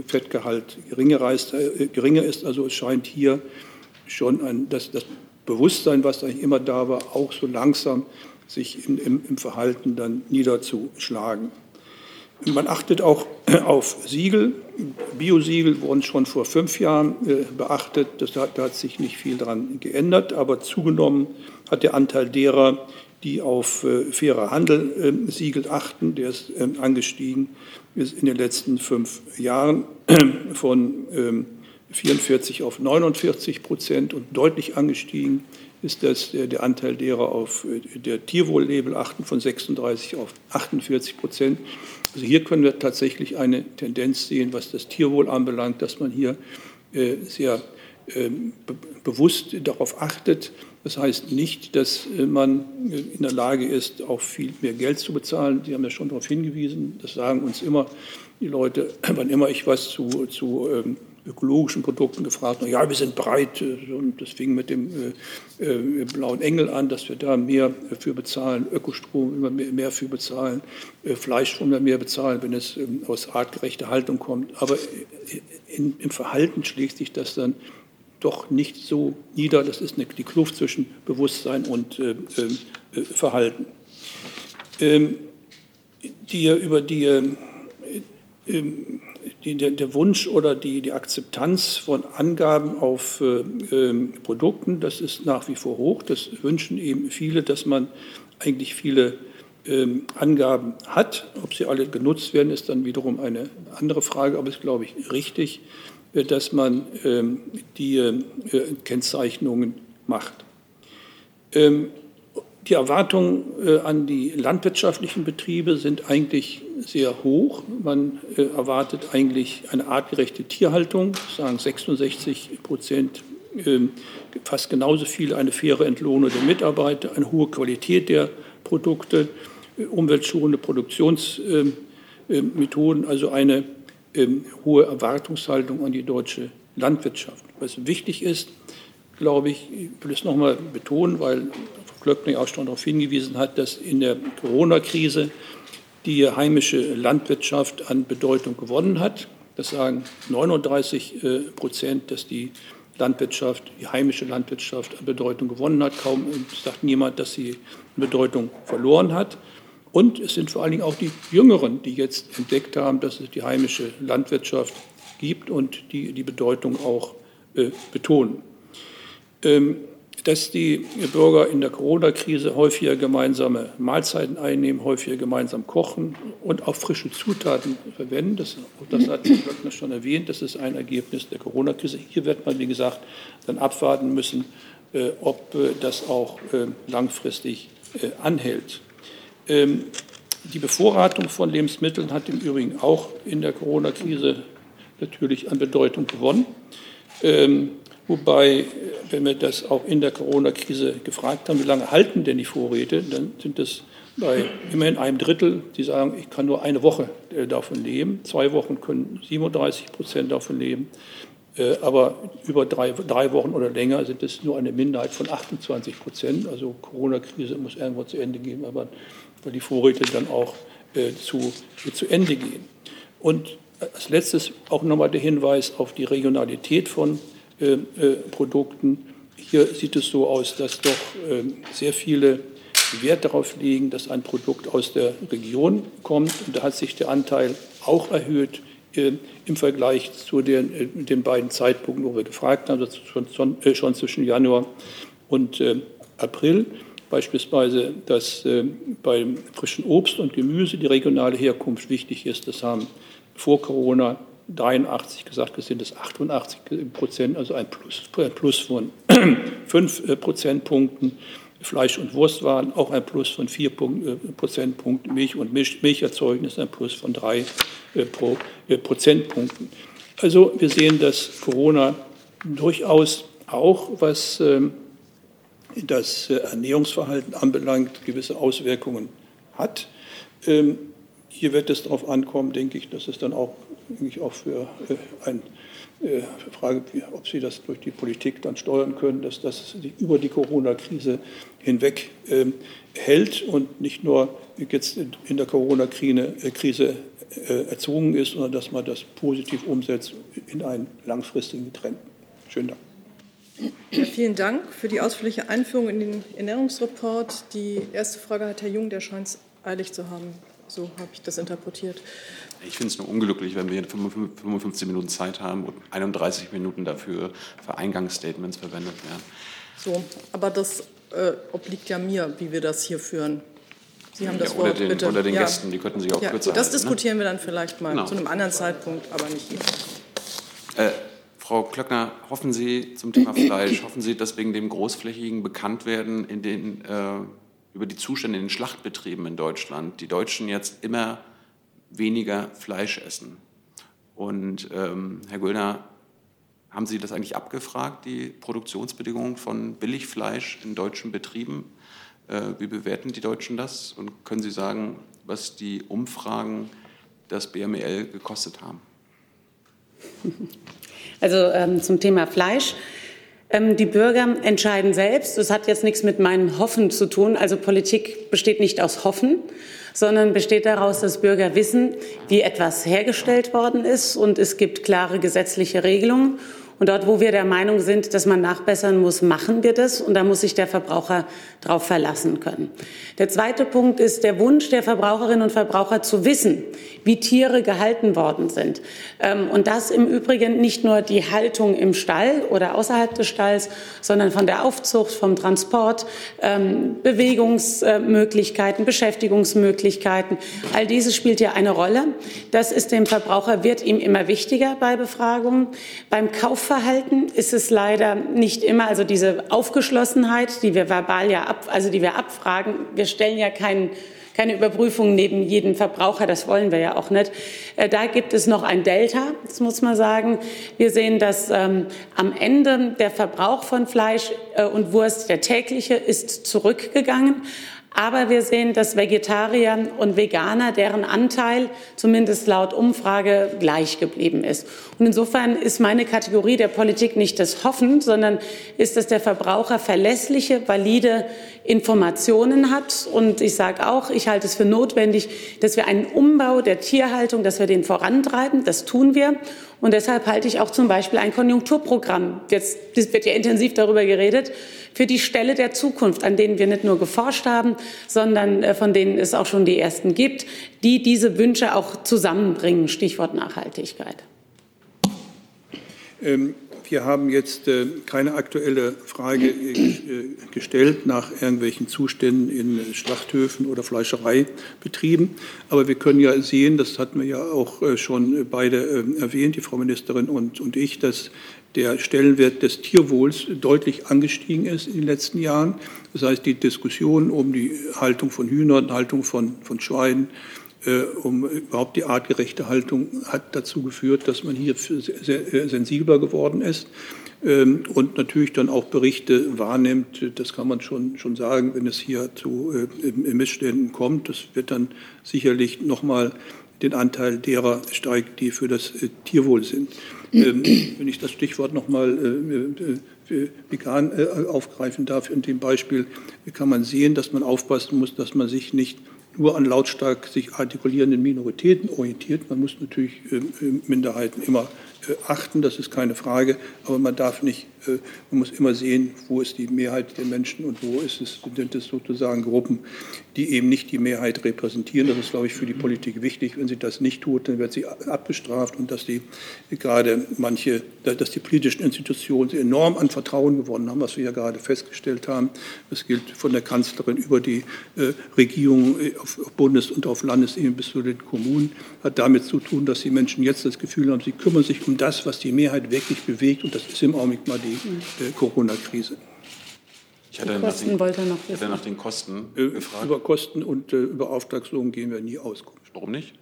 [SPEAKER 5] Fettgehalt geringer ist. Also es scheint hier schon ein, das, das Bewusstsein, was eigentlich immer da war, auch so langsam sich im, im, im Verhalten dann niederzuschlagen. Man achtet auch auf Siegel. Biosiegel wurden schon vor fünf Jahren äh, beachtet. Das hat, da hat sich nicht viel daran geändert, aber zugenommen hat der Anteil derer, die auf äh, fairer Handel äh, Siegel achten. Der ist äh, angestiegen ist in den letzten fünf Jahren von ähm, 44 auf 49 Prozent und deutlich angestiegen ist das der Anteil derer auf äh, der Tierwohl-Label achten von 36 auf 48 Prozent. Also hier können wir tatsächlich eine Tendenz sehen, was das Tierwohl anbelangt, dass man hier äh, sehr ähm, bewusst darauf achtet. Das heißt nicht, dass äh, man in der Lage ist, auch viel mehr Geld zu bezahlen. Sie haben ja schon darauf hingewiesen, das sagen uns immer die Leute, wann immer ich was zu, zu ähm, ökologischen Produkten gefragt, na ja, wir sind bereit, äh, und das fing mit dem äh, äh, blauen Engel an, dass wir da mehr für bezahlen, Ökostrom immer mehr, mehr für bezahlen, äh, Fleischstrom immer mehr bezahlen, wenn es ähm, aus artgerechter Haltung kommt. Aber äh, in, im Verhalten schlägt sich das dann doch nicht so nieder. Das ist eine, die Kluft zwischen Bewusstsein und äh, Verhalten. Ähm, die, über die ähm, die, der, der, Wunsch oder die, die Akzeptanz von Angaben auf äh, äh, Produkten, das ist nach wie vor hoch. Das wünschen eben viele, dass man eigentlich viele äh, Angaben hat. Ob sie alle genutzt werden, ist dann wiederum eine andere Frage, aber es ist, glaube ich, richtig, äh, dass man ähm, die äh, Kennzeichnungen macht. Ähm, die Erwartungen äh, an die landwirtschaftlichen Betriebe sind eigentlich sehr hoch. Man äh, erwartet eigentlich eine artgerechte Tierhaltung, sagen 66 Prozent, ähm, fast genauso viel eine faire Entlohnung der Mitarbeiter, eine hohe Qualität der Produkte, äh, umweltschonende Produktionsmethoden, also eine ähm, hohe Erwartungshaltung an die deutsche Landwirtschaft. Was wichtig ist, glaube ich, ich will es nochmal betonen, weil Glöckner auch schon darauf hingewiesen hat, dass in der Corona-Krise die heimische Landwirtschaft an Bedeutung gewonnen hat. Das sagen 39 äh, Prozent, dass die Landwirtschaft, die heimische Landwirtschaft an Bedeutung gewonnen hat. Kaum sagt niemand, dass sie Bedeutung verloren hat. Und es sind vor allen Dingen auch die Jüngeren, die jetzt entdeckt haben, dass es die heimische Landwirtschaft gibt und die die Bedeutung auch äh, betonen. Ähm, dass die Bürger in der Corona-Krise häufiger gemeinsame Mahlzeiten einnehmen, häufiger gemeinsam kochen und auch frische Zutaten verwenden. Das, das hat Herr Glöckner schon erwähnt. Das ist ein Ergebnis der Corona-Krise. Hier wird man, wie gesagt, dann abwarten müssen, äh, ob äh, das auch äh, langfristig äh, anhält. Ähm, die Bevorratung von Lebensmitteln hat im Übrigen auch in der Corona-Krise natürlich an Bedeutung gewonnen. Ähm, Wobei, wenn wir das auch in der Corona-Krise gefragt haben, wie lange halten denn die Vorräte, dann sind es bei immerhin einem Drittel, die sagen, ich kann nur eine Woche äh, davon leben. Zwei Wochen können 37 Prozent davon leben. Äh, aber über drei, drei Wochen oder länger sind es nur eine Minderheit von 28 Prozent. Also Corona-Krise muss irgendwo zu Ende gehen, aber weil die Vorräte dann auch äh, zu, zu Ende gehen. Und als letztes auch nochmal der Hinweis auf die Regionalität von Produkten. Hier sieht es so aus, dass doch ähm, sehr viele Wert darauf legen, dass ein Produkt aus der Region kommt. Und da hat sich der Anteil auch erhöht äh, im Vergleich zu den, den, beiden Zeitpunkten, wo wir gefragt haben, also schon, schon zwischen Januar und April. Beispielsweise, dass beim frischen Obst und Gemüse die regionale Herkunft wichtig ist. Das haben vor Corona 83 gesagt, es sind es 88 Prozent, also ein Plus, Plus von 5 Prozentpunkten. Fleisch und Wurst waren auch ein Plus von 4 Prozentpunkten, Milch und Milch, Milcherzeugnis ein Plus von 3 Prozentpunkten. Also wir sehen, dass Corona durchaus auch, was ähm, das Ernährungsverhalten anbelangt, gewisse Auswirkungen hat. Ähm, hier wird es darauf ankommen, denke ich, dass es dann auch, ich, auch für äh, eine äh, Frage, ob Sie das durch die Politik dann steuern können, dass das über die Corona-Krise hinweg ähm, hält und nicht nur jetzt in der Corona-Krise äh, erzwungen ist, sondern dass man das positiv umsetzt in einen langfristigen Trend. Schönen Dank.
[SPEAKER 2] Vielen Dank für die ausführliche Einführung in den Ernährungsreport. Die erste Frage hat Herr Jung, der scheint es eilig zu haben. So habe ich das interpretiert.
[SPEAKER 6] Ich finde es nur unglücklich, wenn wir 55 Minuten Zeit haben und 31 Minuten dafür für Eingangsstatements verwendet werden.
[SPEAKER 2] So, aber das äh, obliegt ja mir, wie wir das hier führen. Sie haben das
[SPEAKER 6] ja,
[SPEAKER 2] Wort,
[SPEAKER 6] den,
[SPEAKER 2] bitte.
[SPEAKER 6] Unter den
[SPEAKER 2] ja.
[SPEAKER 6] Gästen, die könnten sich auch
[SPEAKER 2] ja,
[SPEAKER 6] kürzer
[SPEAKER 2] Das
[SPEAKER 6] halten, ne?
[SPEAKER 2] diskutieren ne? wir dann vielleicht mal
[SPEAKER 6] genau.
[SPEAKER 2] zu einem anderen Zeitpunkt, aber nicht hier.
[SPEAKER 6] Äh, Frau Klöckner, hoffen Sie zum Thema Fleisch, hoffen Sie, dass wegen dem großflächigen Bekanntwerden in den, äh, über die Zustände in den Schlachtbetrieben in Deutschland die Deutschen jetzt immer weniger Fleisch essen? Und ähm, Herr Göllner, haben Sie das eigentlich abgefragt, die Produktionsbedingungen von Billigfleisch in deutschen Betrieben? Äh, wie bewerten die Deutschen das? Und können Sie sagen, was die Umfragen das BMEL gekostet haben?
[SPEAKER 1] Also ähm, zum Thema Fleisch. Ähm, die Bürger entscheiden selbst. Das hat jetzt nichts mit meinen Hoffen zu tun. Also Politik besteht nicht aus Hoffen, sondern besteht daraus, dass Bürger wissen, wie etwas hergestellt worden ist. Und es gibt klare gesetzliche Regelungen. Und dort, wo wir der Meinung sind, dass man nachbessern muss, machen wir das. Und da muss sich der Verbraucher darauf verlassen können. Der zweite Punkt ist der Wunsch der Verbraucherinnen und Verbraucher zu wissen, wie Tiere gehalten worden sind. Ähm, und das im Übrigen nicht nur die Haltung im Stall oder außerhalb des Stalls, sondern von der Aufzucht, vom Transport, ähm, Bewegungsmöglichkeiten, Beschäftigungsmöglichkeiten. All dieses spielt ja eine Rolle. Das ist dem Verbraucher, wird ihm immer wichtiger bei Befragungen. Beim Kaufverhalten ist es leider nicht immer, also diese Aufgeschlossenheit, die wir verbal ja ab, also die wir abfragen, wir stellen ja keinen keine Überprüfung neben jedem Verbraucher, das wollen wir ja auch nicht. Äh, da gibt es noch ein Delta, das muss man sagen. Wir sehen, dass ähm, am Ende der Verbrauch von Fleisch äh, und Wurst, der tägliche, ist zurückgegangen. Aber wir sehen, dass Vegetarier und Veganer, deren Anteil zumindest laut Umfrage gleich geblieben ist. Und insofern ist meine Kategorie der Politik nicht das Hoffen, sondern ist, dass der Verbraucher verlässliche, valide Informationen hat. Und ich sage auch, ich halte es für notwendig, dass wir einen Umbau der Tierhaltung, dass wir den vorantreiben. Das tun wir. Und deshalb halte ich auch zum Beispiel ein Konjunkturprogramm. Jetzt wird ja intensiv darüber geredet für die Ställe der Zukunft, an denen wir nicht nur geforscht haben, sondern äh, von denen es auch schon die ersten gibt, die diese Wünsche auch zusammenbringen. Stichwort Nachhaltigkeit.
[SPEAKER 5] Ähm, wir haben jetzt äh, keine aktuelle Frage äh, gestellt nach irgendwelchen Zuständen in Schlachthöfen oder Fleischereibetrieben. Aber wir können ja sehen, das hatten wir ja auch schon beide erwähnt, die Frau Ministerin und, und ich, dass der Stellenwert des Tierwohls deutlich angestiegen ist in den letzten Jahren. Das heißt, die Diskussion um die Haltung von Hühnern, Haltung von, von Schweinen, äh, um überhaupt die artgerechte Haltung hat dazu geführt, dass man hier sehr, sehr sensibler geworden ist ähm, und natürlich dann auch Berichte wahrnimmt. Das kann man schon, schon sagen, wenn es hier zu äh, Missständen kommt. Das wird dann sicherlich nochmal den Anteil derer steigt, die für das äh, Tierwohl sind. Ähm, wenn ich das Stichwort nochmal äh, äh, vegan aufgreifen darf, in dem Beispiel kann man sehen, dass man aufpassen muss, dass man sich nicht nur an lautstark sich artikulierenden Minoritäten orientiert. Man muss natürlich Minderheiten immer äh, achten, das ist keine Frage, aber man darf nicht, äh, man muss immer sehen, wo ist die Mehrheit der Menschen und wo ist es, sind es sozusagen Gruppen, die eben nicht die Mehrheit repräsentieren. Das ist, glaube ich, für die Politik wichtig. Wenn sie das nicht tut, dann wird sie abgestraft und dass die gerade manche, dass die politischen Institutionen enorm an Vertrauen gewonnen haben, was wir ja gerade festgestellt haben. Das gilt von der Kanzlerin über die äh, Regierung auf Bundes- und auf Landesebene bis zu den Kommunen, hat damit zu tun, dass die Menschen jetzt das Gefühl haben, sie kümmern sich um das, was die Mehrheit wirklich bewegt und das ist im Augenblick mal die äh, Corona-Krise.
[SPEAKER 6] Ich hatte, nach den, ich hatte nach den Kosten
[SPEAKER 5] äh, gefragt. Über Kosten und äh, über Auftragslogen gehen wir nie Auskunft.
[SPEAKER 6] Warum nicht?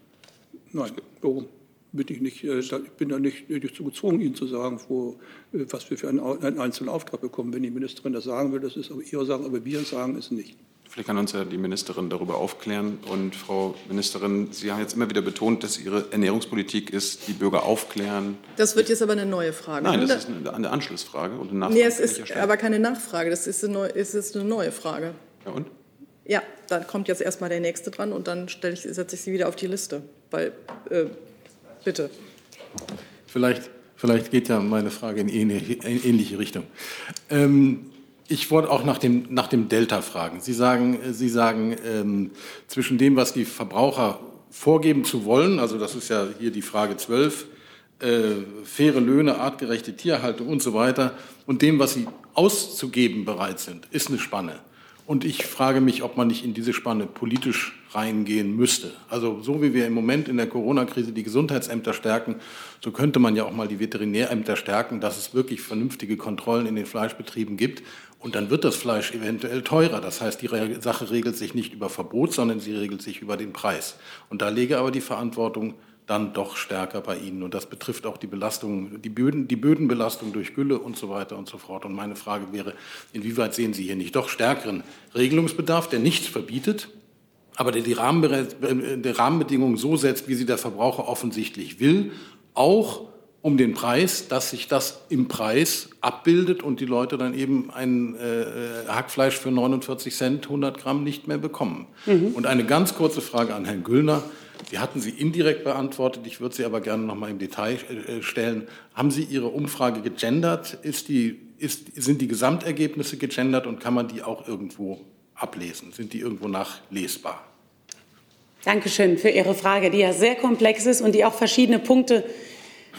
[SPEAKER 5] Nein, warum? Bin ich, nicht, äh, ich bin da nicht, nicht zu gezwungen, Ihnen zu sagen, wo, äh, was wir für einen, einen einzelnen Auftrag bekommen. Wenn die Ministerin das sagen will, das ist aber Ihre Sache, aber wir sagen es nicht.
[SPEAKER 6] Vielleicht kann uns ja die Ministerin darüber aufklären. Und Frau Ministerin, Sie haben jetzt immer wieder betont, dass Ihre Ernährungspolitik ist, die Bürger aufklären.
[SPEAKER 2] Das wird jetzt aber eine neue Frage.
[SPEAKER 6] Nein, das ist eine, Anschlussfrage und eine
[SPEAKER 2] Nachfrage. Nee, es ist aber keine Nachfrage, das ist eine, neue, es ist eine neue Frage.
[SPEAKER 6] Ja, und?
[SPEAKER 2] Ja, dann kommt jetzt erstmal der Nächste dran und dann ich, setze ich Sie wieder auf die Liste. Weil, äh, bitte.
[SPEAKER 7] Vielleicht, vielleicht geht ja meine Frage in ähnliche, in ähnliche Richtung. Ähm, ich wollte auch nach dem, nach dem Delta fragen. Sie sagen, Sie sagen ähm, zwischen dem, was die Verbraucher vorgeben zu wollen, also das ist ja hier die Frage 12, äh, faire Löhne, artgerechte Tierhaltung und so weiter, und dem, was sie auszugeben bereit sind, ist eine Spanne. Und ich frage mich, ob man nicht in diese Spanne politisch reingehen müsste. Also so wie wir im Moment in der Corona-Krise die Gesundheitsämter stärken, so könnte man ja auch mal die Veterinärämter stärken, dass es wirklich vernünftige Kontrollen in den Fleischbetrieben gibt. Und dann wird das Fleisch eventuell teurer. Das heißt, die Sache regelt sich nicht über Verbot, sondern sie regelt sich über den Preis. Und da lege aber die Verantwortung dann doch stärker bei Ihnen. Und das betrifft auch die Belastung, die, Böden, die Bödenbelastung durch Gülle und so weiter und so fort. Und meine Frage wäre, inwieweit sehen Sie hier nicht doch stärkeren Regelungsbedarf, der nichts verbietet, aber der die Rahmenbedingungen so setzt, wie sie der Verbraucher offensichtlich will, auch um den Preis, dass sich das im Preis abbildet und die Leute dann eben ein äh, Hackfleisch für 49 Cent 100 Gramm nicht mehr bekommen. Mhm. Und eine ganz kurze Frage an Herrn Güllner. Sie hatten sie indirekt beantwortet, ich würde sie aber gerne noch mal im Detail äh, stellen. Haben Sie Ihre Umfrage gegendert? Ist die, ist, sind die Gesamtergebnisse gegendert und kann man die auch irgendwo ablesen? Sind die irgendwo nachlesbar?
[SPEAKER 1] Dankeschön für Ihre Frage, die ja sehr komplex ist und die auch verschiedene Punkte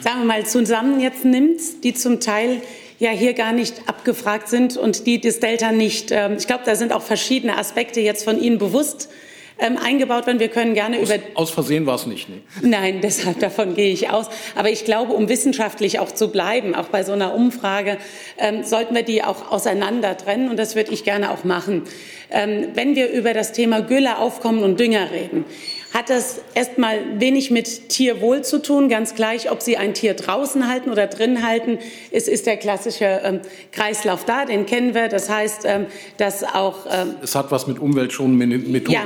[SPEAKER 1] sagen wir mal, zusammen jetzt nimmt, die zum Teil ja hier gar nicht abgefragt sind und die das Delta nicht. Ähm, ich glaube, da sind auch verschiedene Aspekte jetzt von Ihnen bewusst ähm, eingebaut werden. Wir können gerne
[SPEAKER 7] aus,
[SPEAKER 1] über.
[SPEAKER 7] Aus Versehen war es nicht. Nee.
[SPEAKER 1] Nein, deshalb davon gehe ich aus. Aber ich glaube, um wissenschaftlich auch zu bleiben, auch bei so einer Umfrage, ähm, sollten wir die auch auseinander trennen. Und das würde ich gerne auch machen. Ähm, wenn wir über das Thema Gülle, Aufkommen und Dünger reden, hat das erstmal wenig mit Tierwohl zu tun, ganz gleich, ob Sie ein Tier draußen halten oder drin halten. Es ist der klassische ähm, Kreislauf da, den kennen wir. Das heißt, ähm, dass auch.
[SPEAKER 7] Ähm, es hat was mit umweltschonenden Methoden
[SPEAKER 1] ja,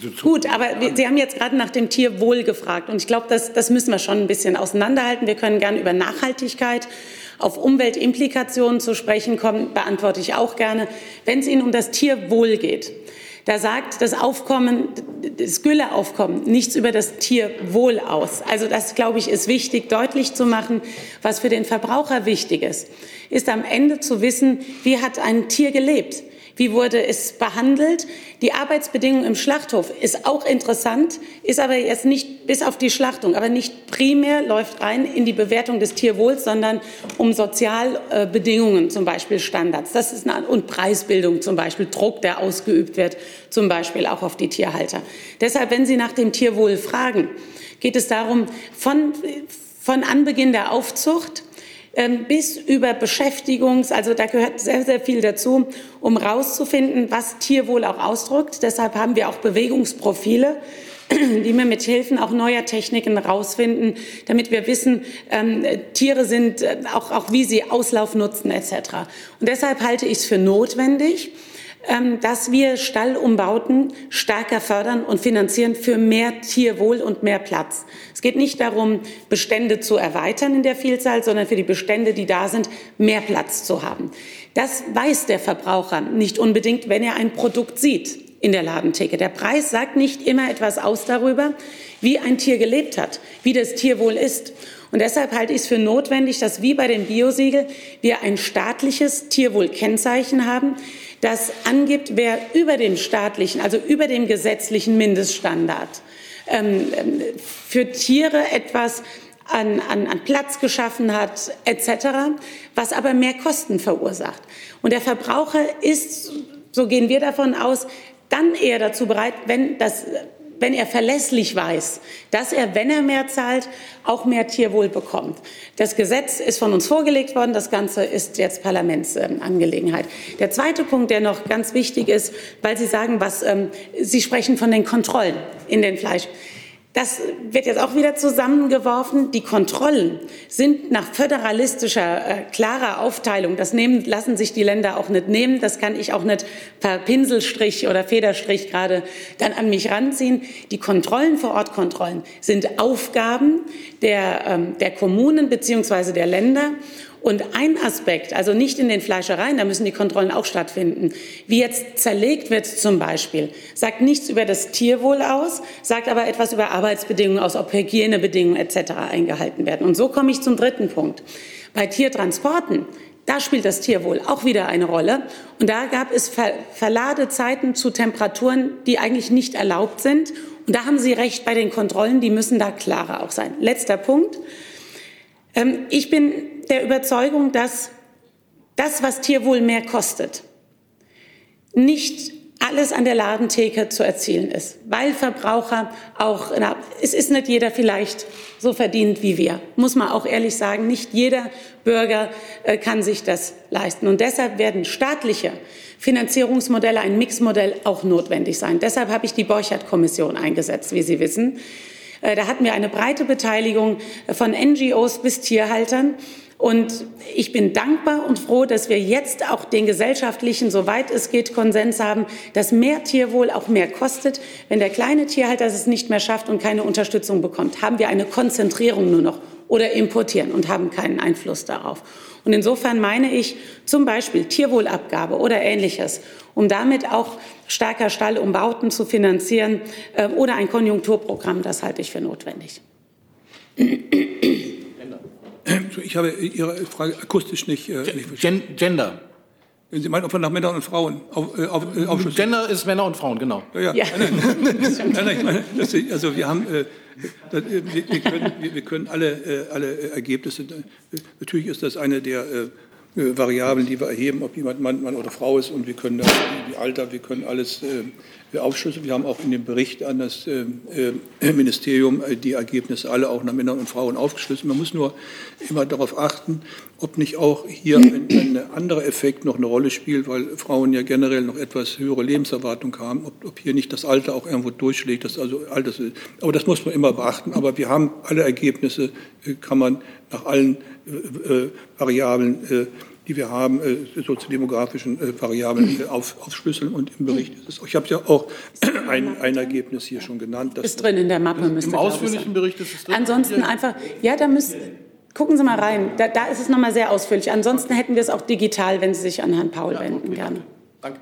[SPEAKER 1] zu tun. Gut, aber Sie haben jetzt gerade nach dem Tierwohl gefragt. Und ich glaube, das, das müssen wir schon ein bisschen auseinanderhalten. Wir können gerne über Nachhaltigkeit auf Umweltimplikationen zu sprechen kommen, beantworte ich auch gerne. Wenn es Ihnen um das Tierwohl geht, da sagt das Aufkommen, das Gülleaufkommen nichts über das Tierwohl aus. Also das, glaube ich, ist wichtig, deutlich zu machen. Was für den Verbraucher wichtig ist, ist am Ende zu wissen, wie hat ein Tier gelebt? Wie wurde es behandelt? Die Arbeitsbedingungen im Schlachthof ist auch interessant, ist aber jetzt nicht bis auf die Schlachtung, aber nicht primär läuft rein in die Bewertung des Tierwohls, sondern um Sozialbedingungen, zum Beispiel Standards. Das ist eine, und Preisbildung zum Beispiel, Druck, der ausgeübt wird, zum Beispiel auch auf die Tierhalter. Deshalb, wenn Sie nach dem Tierwohl fragen, geht es darum, von, von Anbeginn der Aufzucht bis über Beschäftigungs, also da gehört sehr, sehr viel dazu, um herauszufinden, was Tierwohl auch ausdrückt. Deshalb haben wir auch Bewegungsprofile die wir mit Hilfen auch neuer Techniken herausfinden, damit wir wissen, ähm, Tiere sind äh, auch, auch wie sie Auslauf nutzen etc. Und deshalb halte ich es für notwendig, ähm, dass wir Stallumbauten stärker fördern und finanzieren für mehr Tierwohl und mehr Platz. Es geht nicht darum, Bestände zu erweitern in der Vielzahl, sondern für die Bestände, die da sind, mehr Platz zu haben. Das weiß der Verbraucher nicht unbedingt, wenn er ein Produkt sieht in der Ladentheke. Der Preis sagt nicht immer etwas aus darüber, wie ein Tier gelebt hat, wie das Tier wohl ist. Und deshalb halte ich es für notwendig, dass wie bei dem Biosiegel wir ein staatliches Tierwohlkennzeichen haben, das angibt, wer über dem staatlichen, also über dem gesetzlichen Mindeststandard ähm, für Tiere etwas an, an, an Platz geschaffen hat, etc., was aber mehr Kosten verursacht. Und der Verbraucher ist, so gehen wir davon aus, dann eher dazu bereit, wenn das wenn er verlässlich weiß, dass er, wenn er mehr zahlt, auch mehr Tierwohl bekommt. Das Gesetz ist von uns vorgelegt worden. Das Ganze ist jetzt Parlamentsangelegenheit. Der zweite Punkt, der noch ganz wichtig ist, weil Sie sagen, was ähm, Sie sprechen von den Kontrollen in den Fleisch. Das wird jetzt auch wieder zusammengeworfen. Die Kontrollen sind nach föderalistischer, äh, klarer Aufteilung. Das nehmen, lassen sich die Länder auch nicht nehmen. Das kann ich auch nicht per Pinselstrich oder Federstrich gerade dann an mich ranziehen. Die Kontrollen vor Ort Kontrollen sind Aufgaben der, ähm, der Kommunen beziehungsweise der Länder. Und ein Aspekt, also nicht in den Fleischereien, da müssen die Kontrollen auch stattfinden, wie jetzt zerlegt wird zum Beispiel, sagt nichts über das Tierwohl aus, sagt aber etwas über Arbeitsbedingungen aus, ob Hygienebedingungen etc. eingehalten werden. Und so komme ich zum dritten Punkt. Bei Tiertransporten da spielt das Tierwohl auch wieder eine Rolle. Und da gab es Ver Verladezeiten zu Temperaturen, die eigentlich nicht erlaubt sind. Und da haben Sie recht bei den Kontrollen, die müssen da klarer auch sein. Letzter Punkt. Ähm, ich bin der Überzeugung, dass das, was Tierwohl mehr kostet, nicht alles an der Ladentheke zu erzielen ist, weil Verbraucher auch, na, es ist nicht jeder vielleicht so verdient wie wir, muss man auch ehrlich sagen, nicht jeder Bürger äh, kann sich das leisten. Und deshalb werden staatliche Finanzierungsmodelle, ein Mixmodell auch notwendig sein. Deshalb habe ich die Borchardt-Kommission eingesetzt, wie Sie wissen. Äh, da hatten wir eine breite Beteiligung von NGOs bis Tierhaltern. Und ich bin dankbar und froh, dass wir jetzt auch den gesellschaftlichen, soweit es geht, Konsens haben, dass mehr Tierwohl auch mehr kostet. Wenn der kleine Tierhalter es nicht mehr schafft und keine Unterstützung bekommt, haben wir eine Konzentrierung nur noch oder importieren und haben keinen Einfluss darauf. Und insofern meine ich zum Beispiel Tierwohlabgabe oder Ähnliches, um damit auch stärker Stallumbauten zu finanzieren äh, oder ein Konjunkturprogramm, das halte ich für notwendig.
[SPEAKER 5] Ich habe Ihre Frage akustisch nicht, äh, nicht verstanden.
[SPEAKER 7] Gender.
[SPEAKER 5] Sie meinen, ob wir nach Männern und Frauen auf, äh, auf,
[SPEAKER 7] äh, aufschlüsseln? Gender ist Männer und Frauen, genau.
[SPEAKER 5] Ja, ja. ja. Nein, nein, nein, das, also wir haben, äh, das, wir, wir, können, wir, wir, können alle, äh, alle Ergebnisse, natürlich ist das eine der äh, Variablen, die wir erheben, ob jemand Mann, Mann oder Frau ist und wir können das, wie Alter, wir können alles aufschlüsseln. Wir haben auch in dem Bericht an das äh, äh Ministerium äh, die Ergebnisse alle auch nach Männern und Frauen aufgeschlüsselt. Man muss nur immer darauf achten, ob nicht auch hier ein, anderer Effekt noch eine Rolle spielt, weil Frauen ja generell noch etwas höhere Lebenserwartung haben, ob, ob hier nicht das Alter auch irgendwo durchschlägt. Das also Alters, aber das muss man immer beachten. Aber wir haben alle Ergebnisse, kann man nach allen äh, Variablen, äh, die wir haben, äh, soziodemografischen Variablen auf, aufschlüsseln. Und im Bericht ist es. Ich habe ja auch ein, ein Ergebnis hier schon genannt.
[SPEAKER 1] Das ist drin in der Mappe.
[SPEAKER 7] Müsste, Im ausführlichen Bericht ist es drin.
[SPEAKER 1] Ansonsten einfach, ja, da müssen. Gucken Sie mal rein, da, da ist es nochmal sehr ausführlich. Ansonsten hätten wir es auch digital, wenn Sie sich an Herrn Paul ja, wenden, okay. gerne.
[SPEAKER 2] Danke.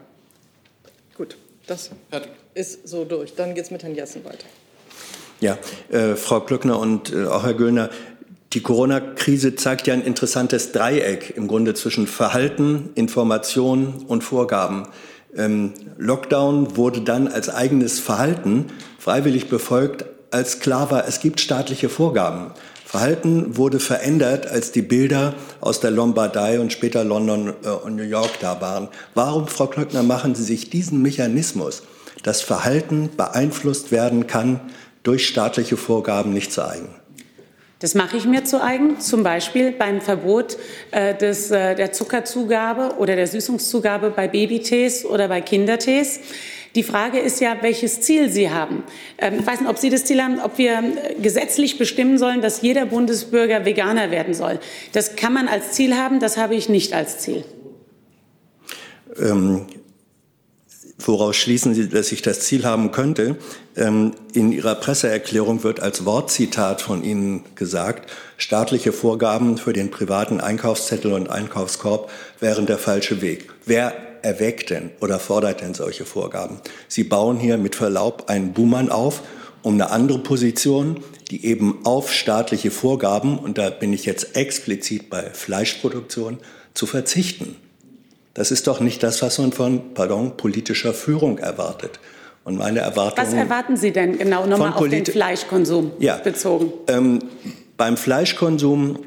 [SPEAKER 2] Gut, das Fertig. ist so durch. Dann geht es mit Herrn Jessen weiter.
[SPEAKER 8] Ja, äh, Frau Klöckner und äh, auch Herr Göllner, die Corona-Krise zeigt ja ein interessantes Dreieck im Grunde zwischen Verhalten, Information und Vorgaben. Ähm, Lockdown wurde dann als eigenes Verhalten freiwillig befolgt, als klar war, es gibt staatliche Vorgaben. Verhalten wurde verändert, als die Bilder aus der Lombardei und später London äh, und New York da waren. Warum, Frau Klöckner, machen Sie sich diesen Mechanismus, dass Verhalten beeinflusst werden kann, durch staatliche Vorgaben nicht zu eigen?
[SPEAKER 1] Das mache ich mir zu eigen, zum Beispiel beim Verbot äh, des, äh, der Zuckerzugabe oder der Süßungszugabe bei Babytees oder bei Kindertees. Die Frage ist ja, welches Ziel Sie haben. Ähm, ich weiß nicht, ob Sie das Ziel haben, ob wir äh, gesetzlich bestimmen sollen, dass jeder Bundesbürger Veganer werden soll. Das kann man als Ziel haben, das habe ich nicht als Ziel.
[SPEAKER 8] Ähm, Woraus schließen Sie, dass ich das Ziel haben könnte? Ähm, in Ihrer Presseerklärung wird als Wortzitat von Ihnen gesagt, staatliche Vorgaben für den privaten Einkaufszettel und Einkaufskorb wären der falsche Weg. Wer erweckt denn oder fordert denn solche Vorgaben? Sie bauen hier mit Verlaub einen Buhmann auf um eine andere Position, die eben auf staatliche Vorgaben, und da bin ich jetzt explizit bei Fleischproduktion, zu verzichten. Das ist doch nicht das, was man von, pardon, politischer Führung erwartet. Und meine Erwartungen.
[SPEAKER 1] Was erwarten Sie denn genau nochmal auf den Fleischkonsum ja, bezogen?
[SPEAKER 8] Ähm, beim Fleischkonsum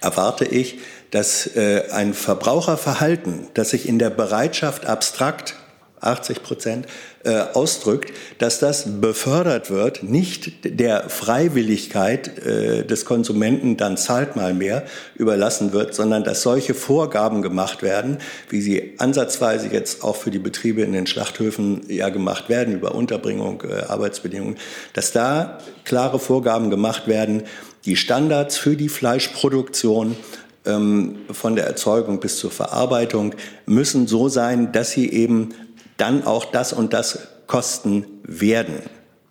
[SPEAKER 8] erwarte ich, dass äh, ein Verbraucherverhalten, das sich in der Bereitschaft abstrakt 80 Prozent äh, ausdrückt, dass das befördert wird, nicht der Freiwilligkeit äh, des Konsumenten, dann zahlt mal mehr, überlassen wird, sondern dass solche Vorgaben gemacht werden, wie sie ansatzweise jetzt auch für die Betriebe in den Schlachthöfen ja gemacht werden, über Unterbringung, äh, Arbeitsbedingungen, dass da klare Vorgaben gemacht werden, die Standards für die Fleischproduktion ähm, von der Erzeugung bis zur Verarbeitung müssen so sein, dass sie eben dann auch das und das kosten werden.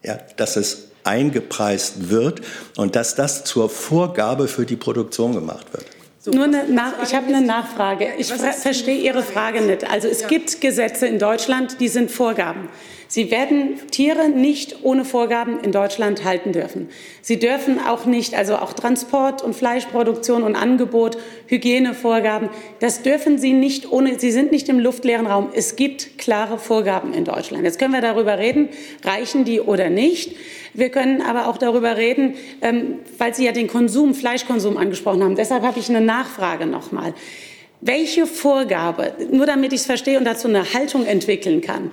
[SPEAKER 8] Ja, dass es eingepreist wird und dass das zur Vorgabe für die Produktion gemacht wird.
[SPEAKER 1] So, Nur eine Nach ich habe eine Nachfrage. Ich verstehe Ihre Frage nicht. Also es ja. gibt Gesetze in Deutschland, die sind Vorgaben. Sie werden Tiere nicht ohne Vorgaben in Deutschland halten dürfen. Sie dürfen auch nicht, also auch Transport und Fleischproduktion und Angebot, Hygienevorgaben, das dürfen Sie nicht ohne, Sie sind nicht im luftleeren Raum. Es gibt klare Vorgaben in Deutschland. Jetzt können wir darüber reden, reichen die oder nicht. Wir können aber auch darüber reden, ähm, weil Sie ja den Konsum, Fleischkonsum angesprochen haben. Deshalb habe ich eine Nachfrage nochmal. Welche Vorgabe, nur damit ich es verstehe und dazu eine Haltung entwickeln kann,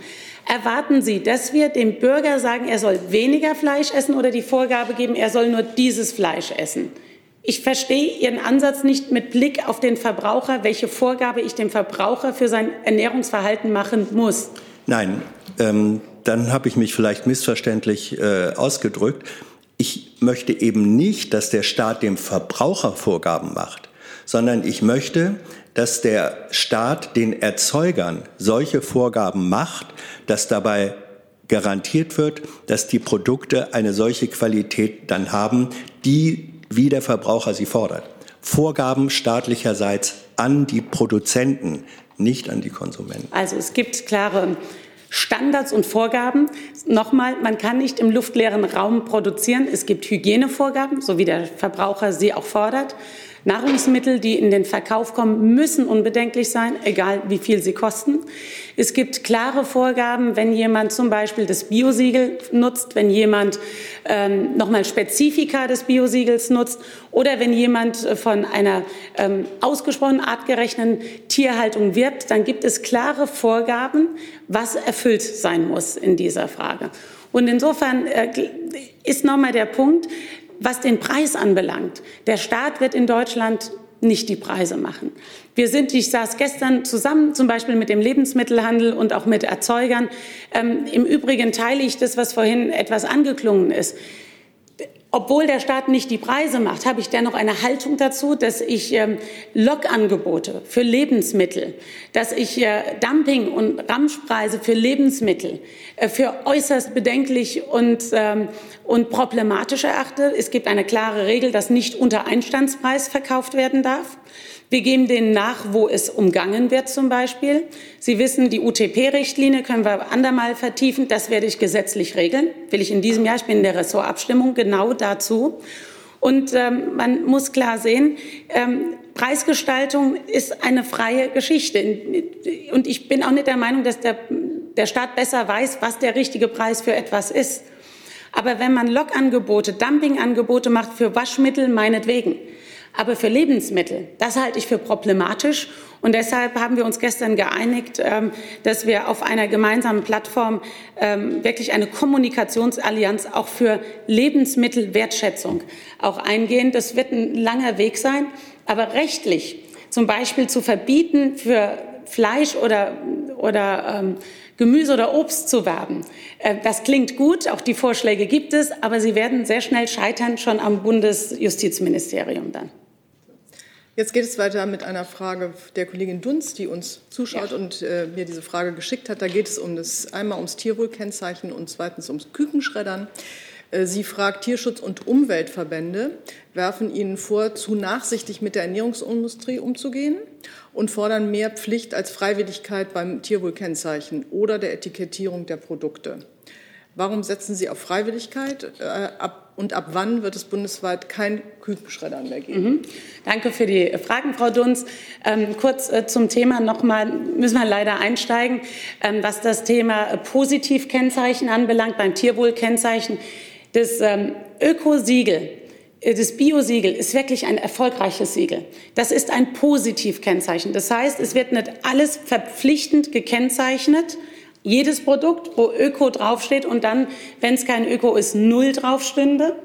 [SPEAKER 1] Erwarten Sie, dass wir dem Bürger sagen, er soll weniger Fleisch essen oder die Vorgabe geben, er soll nur dieses Fleisch essen? Ich verstehe Ihren Ansatz nicht mit Blick auf den Verbraucher, welche Vorgabe ich dem Verbraucher für sein Ernährungsverhalten machen muss.
[SPEAKER 8] Nein, ähm, dann habe ich mich vielleicht missverständlich äh, ausgedrückt. Ich möchte eben nicht, dass der Staat dem Verbraucher Vorgaben macht, sondern ich möchte, dass der Staat den Erzeugern solche Vorgaben macht, dass dabei garantiert wird, dass die Produkte eine solche Qualität dann haben, die wie der Verbraucher sie fordert. Vorgaben staatlicherseits an die Produzenten, nicht an die Konsumenten.
[SPEAKER 1] Also es gibt klare Standards und Vorgaben. Nochmal, man kann nicht im luftleeren Raum produzieren. Es gibt Hygienevorgaben, so wie der Verbraucher sie auch fordert. Nahrungsmittel, die in den Verkauf kommen, müssen unbedenklich sein, egal wie viel sie kosten. Es gibt klare Vorgaben, wenn jemand zum Beispiel das Biosiegel nutzt, wenn jemand ähm, nochmal Spezifika des Biosiegels nutzt oder wenn jemand von einer ähm, ausgesprochen artgerechten Tierhaltung wirbt, dann gibt es klare Vorgaben, was erfüllt sein muss in dieser Frage. Und insofern äh, ist nochmal der Punkt, was den Preis anbelangt, der Staat wird in Deutschland nicht die Preise machen. Wir sind, ich saß gestern zusammen, zum Beispiel mit dem Lebensmittelhandel und auch mit Erzeugern. Ähm, Im Übrigen teile ich das, was vorhin etwas angeklungen ist obwohl der Staat nicht die Preise macht, habe ich dennoch eine Haltung dazu, dass ich ähm, Lockangebote für Lebensmittel, dass ich äh, Dumping und Ramschpreise für Lebensmittel äh, für äußerst bedenklich und, ähm, und problematisch erachte. Es gibt eine klare Regel, dass nicht unter Einstandspreis verkauft werden darf. Wir geben denen nach, wo es umgangen wird zum Beispiel. Sie wissen, die UTP-Richtlinie können wir andermal vertiefen. Das werde ich gesetzlich regeln. Will ich in diesem Jahr. Ich bin in der Ressortabstimmung genau dazu. Und ähm, man muss klar sehen, ähm, Preisgestaltung ist eine freie Geschichte. Und ich bin auch nicht der Meinung, dass der, der Staat besser weiß, was der richtige Preis für etwas ist. Aber wenn man Lockangebote, Dumpingangebote macht für Waschmittel, meinetwegen, aber für Lebensmittel, das halte ich für problematisch. Und deshalb haben wir uns gestern geeinigt, ähm, dass wir auf einer gemeinsamen Plattform ähm, wirklich eine Kommunikationsallianz auch für Lebensmittelwertschätzung auch eingehen. Das wird ein langer Weg sein, aber rechtlich zum Beispiel zu verbieten, für Fleisch oder, oder ähm, Gemüse oder Obst zu werben. Äh, das klingt gut, auch die Vorschläge gibt es, aber sie werden sehr schnell scheitern, schon am Bundesjustizministerium dann.
[SPEAKER 2] Jetzt geht es weiter mit einer Frage der Kollegin Dunz, die uns zuschaut ja. und äh, mir diese Frage geschickt hat. Da geht es um das, einmal ums Tierwohlkennzeichen und zweitens ums Kükenschreddern. Äh, sie fragt, Tierschutz- und Umweltverbände werfen Ihnen vor, zu nachsichtig mit der Ernährungsindustrie umzugehen und fordern mehr Pflicht als Freiwilligkeit beim Tierwohlkennzeichen oder der Etikettierung der Produkte. Warum setzen Sie auf Freiwilligkeit? Äh, ab, und ab wann wird es bundesweit kein Kükenschreddern mehr geben? Mhm.
[SPEAKER 1] Danke für die Fragen, Frau Dunz. Ähm, kurz äh, zum Thema nochmal, müssen wir leider einsteigen, ähm, was das Thema Positivkennzeichen anbelangt, beim Tierwohlkennzeichen. Das ähm, Ökosiegel äh, das Bio-Siegel ist wirklich ein erfolgreiches Siegel. Das ist ein Positivkennzeichen. Das heißt, es wird nicht alles verpflichtend gekennzeichnet, jedes Produkt, wo Öko draufsteht und dann, wenn es kein Öko ist, null draufstünde.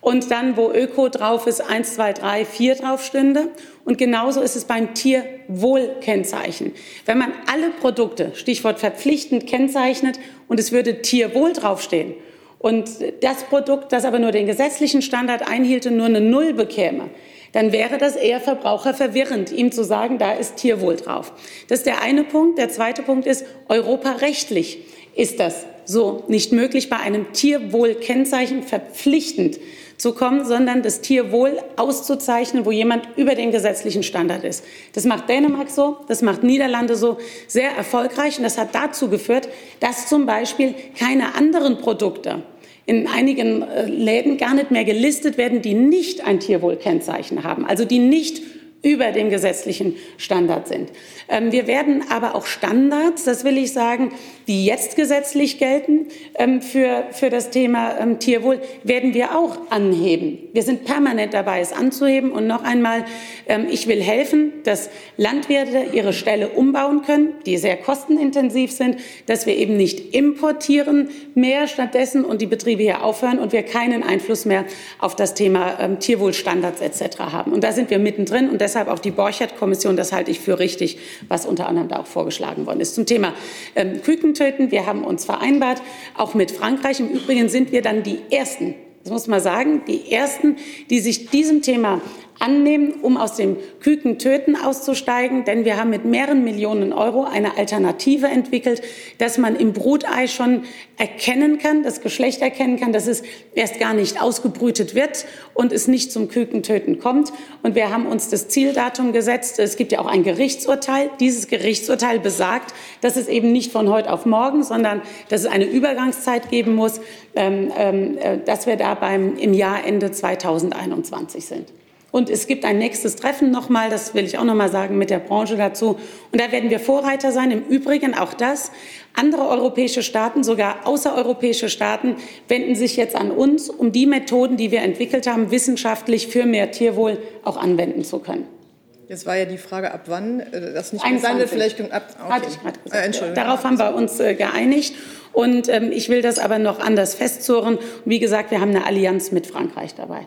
[SPEAKER 1] Und dann, wo Öko drauf ist, eins, zwei, drei, vier draufstünde. Und genauso ist es beim Tierwohlkennzeichen. Wenn man alle Produkte, Stichwort verpflichtend kennzeichnet und es würde Tierwohl draufstehen und das Produkt, das aber nur den gesetzlichen Standard einhielte, nur eine Null bekäme, dann wäre das eher verbraucherverwirrend, ihm zu sagen, da ist Tierwohl drauf. Das ist der eine Punkt. Der zweite Punkt ist, europarechtlich ist das so nicht möglich, bei einem Tierwohlkennzeichen verpflichtend zu kommen, sondern das Tierwohl auszuzeichnen, wo jemand über den gesetzlichen Standard ist. Das macht Dänemark so, das macht Niederlande so sehr erfolgreich und das hat dazu geführt, dass zum Beispiel keine anderen Produkte in einigen äh, Läden gar nicht mehr gelistet werden, die nicht ein Tierwohlkennzeichen haben, also die nicht über dem gesetzlichen Standard sind. Ähm, wir werden aber auch Standards, das will ich sagen, die jetzt gesetzlich gelten ähm, für, für das Thema ähm, Tierwohl, werden wir auch anheben. Wir sind permanent dabei, es anzuheben. Und noch einmal, ich will helfen, dass Landwirte ihre Ställe umbauen können, die sehr kostenintensiv sind, dass wir eben nicht importieren mehr stattdessen und die Betriebe hier aufhören und wir keinen Einfluss mehr auf das Thema Tierwohlstandards etc. haben. Und da sind wir mittendrin und deshalb auch die Borchert-Kommission, das halte ich für richtig, was unter anderem da auch vorgeschlagen worden ist. Zum Thema ähm, Kükentöten. Wir haben uns vereinbart, auch mit Frankreich. Im Übrigen sind wir dann die Ersten, das muss man sagen, die Ersten, die sich diesem Thema annehmen, um aus dem Kükentöten auszusteigen. Denn wir haben mit mehreren Millionen Euro eine Alternative entwickelt, dass man im Brutei schon erkennen kann, das Geschlecht erkennen kann, dass es erst gar nicht ausgebrütet wird und es nicht zum Kükentöten kommt. Und wir haben uns das Zieldatum gesetzt. Es gibt ja auch ein Gerichtsurteil. Dieses Gerichtsurteil besagt, dass es eben nicht von heute auf morgen, sondern dass es eine Übergangszeit geben muss, ähm, ähm, äh, dass wir da beim, im Jahr Ende 2021 sind. Und es gibt ein nächstes Treffen nochmal, das will ich auch nochmal sagen, mit der Branche dazu. Und da werden wir Vorreiter sein. Im Übrigen auch das. Andere europäische Staaten, sogar außereuropäische Staaten, wenden sich jetzt an uns, um die Methoden, die wir entwickelt haben, wissenschaftlich für mehr Tierwohl auch anwenden zu können.
[SPEAKER 2] Jetzt war ja die Frage, ab wann äh, das nicht wird. Vielleicht ab,
[SPEAKER 1] okay. Hatte ich gerade gesagt. Äh, Entschuldigung. Darauf haben wir uns äh, geeinigt. Und ähm, ich will das aber noch anders festzurren. Wie gesagt, wir haben eine Allianz mit Frankreich dabei.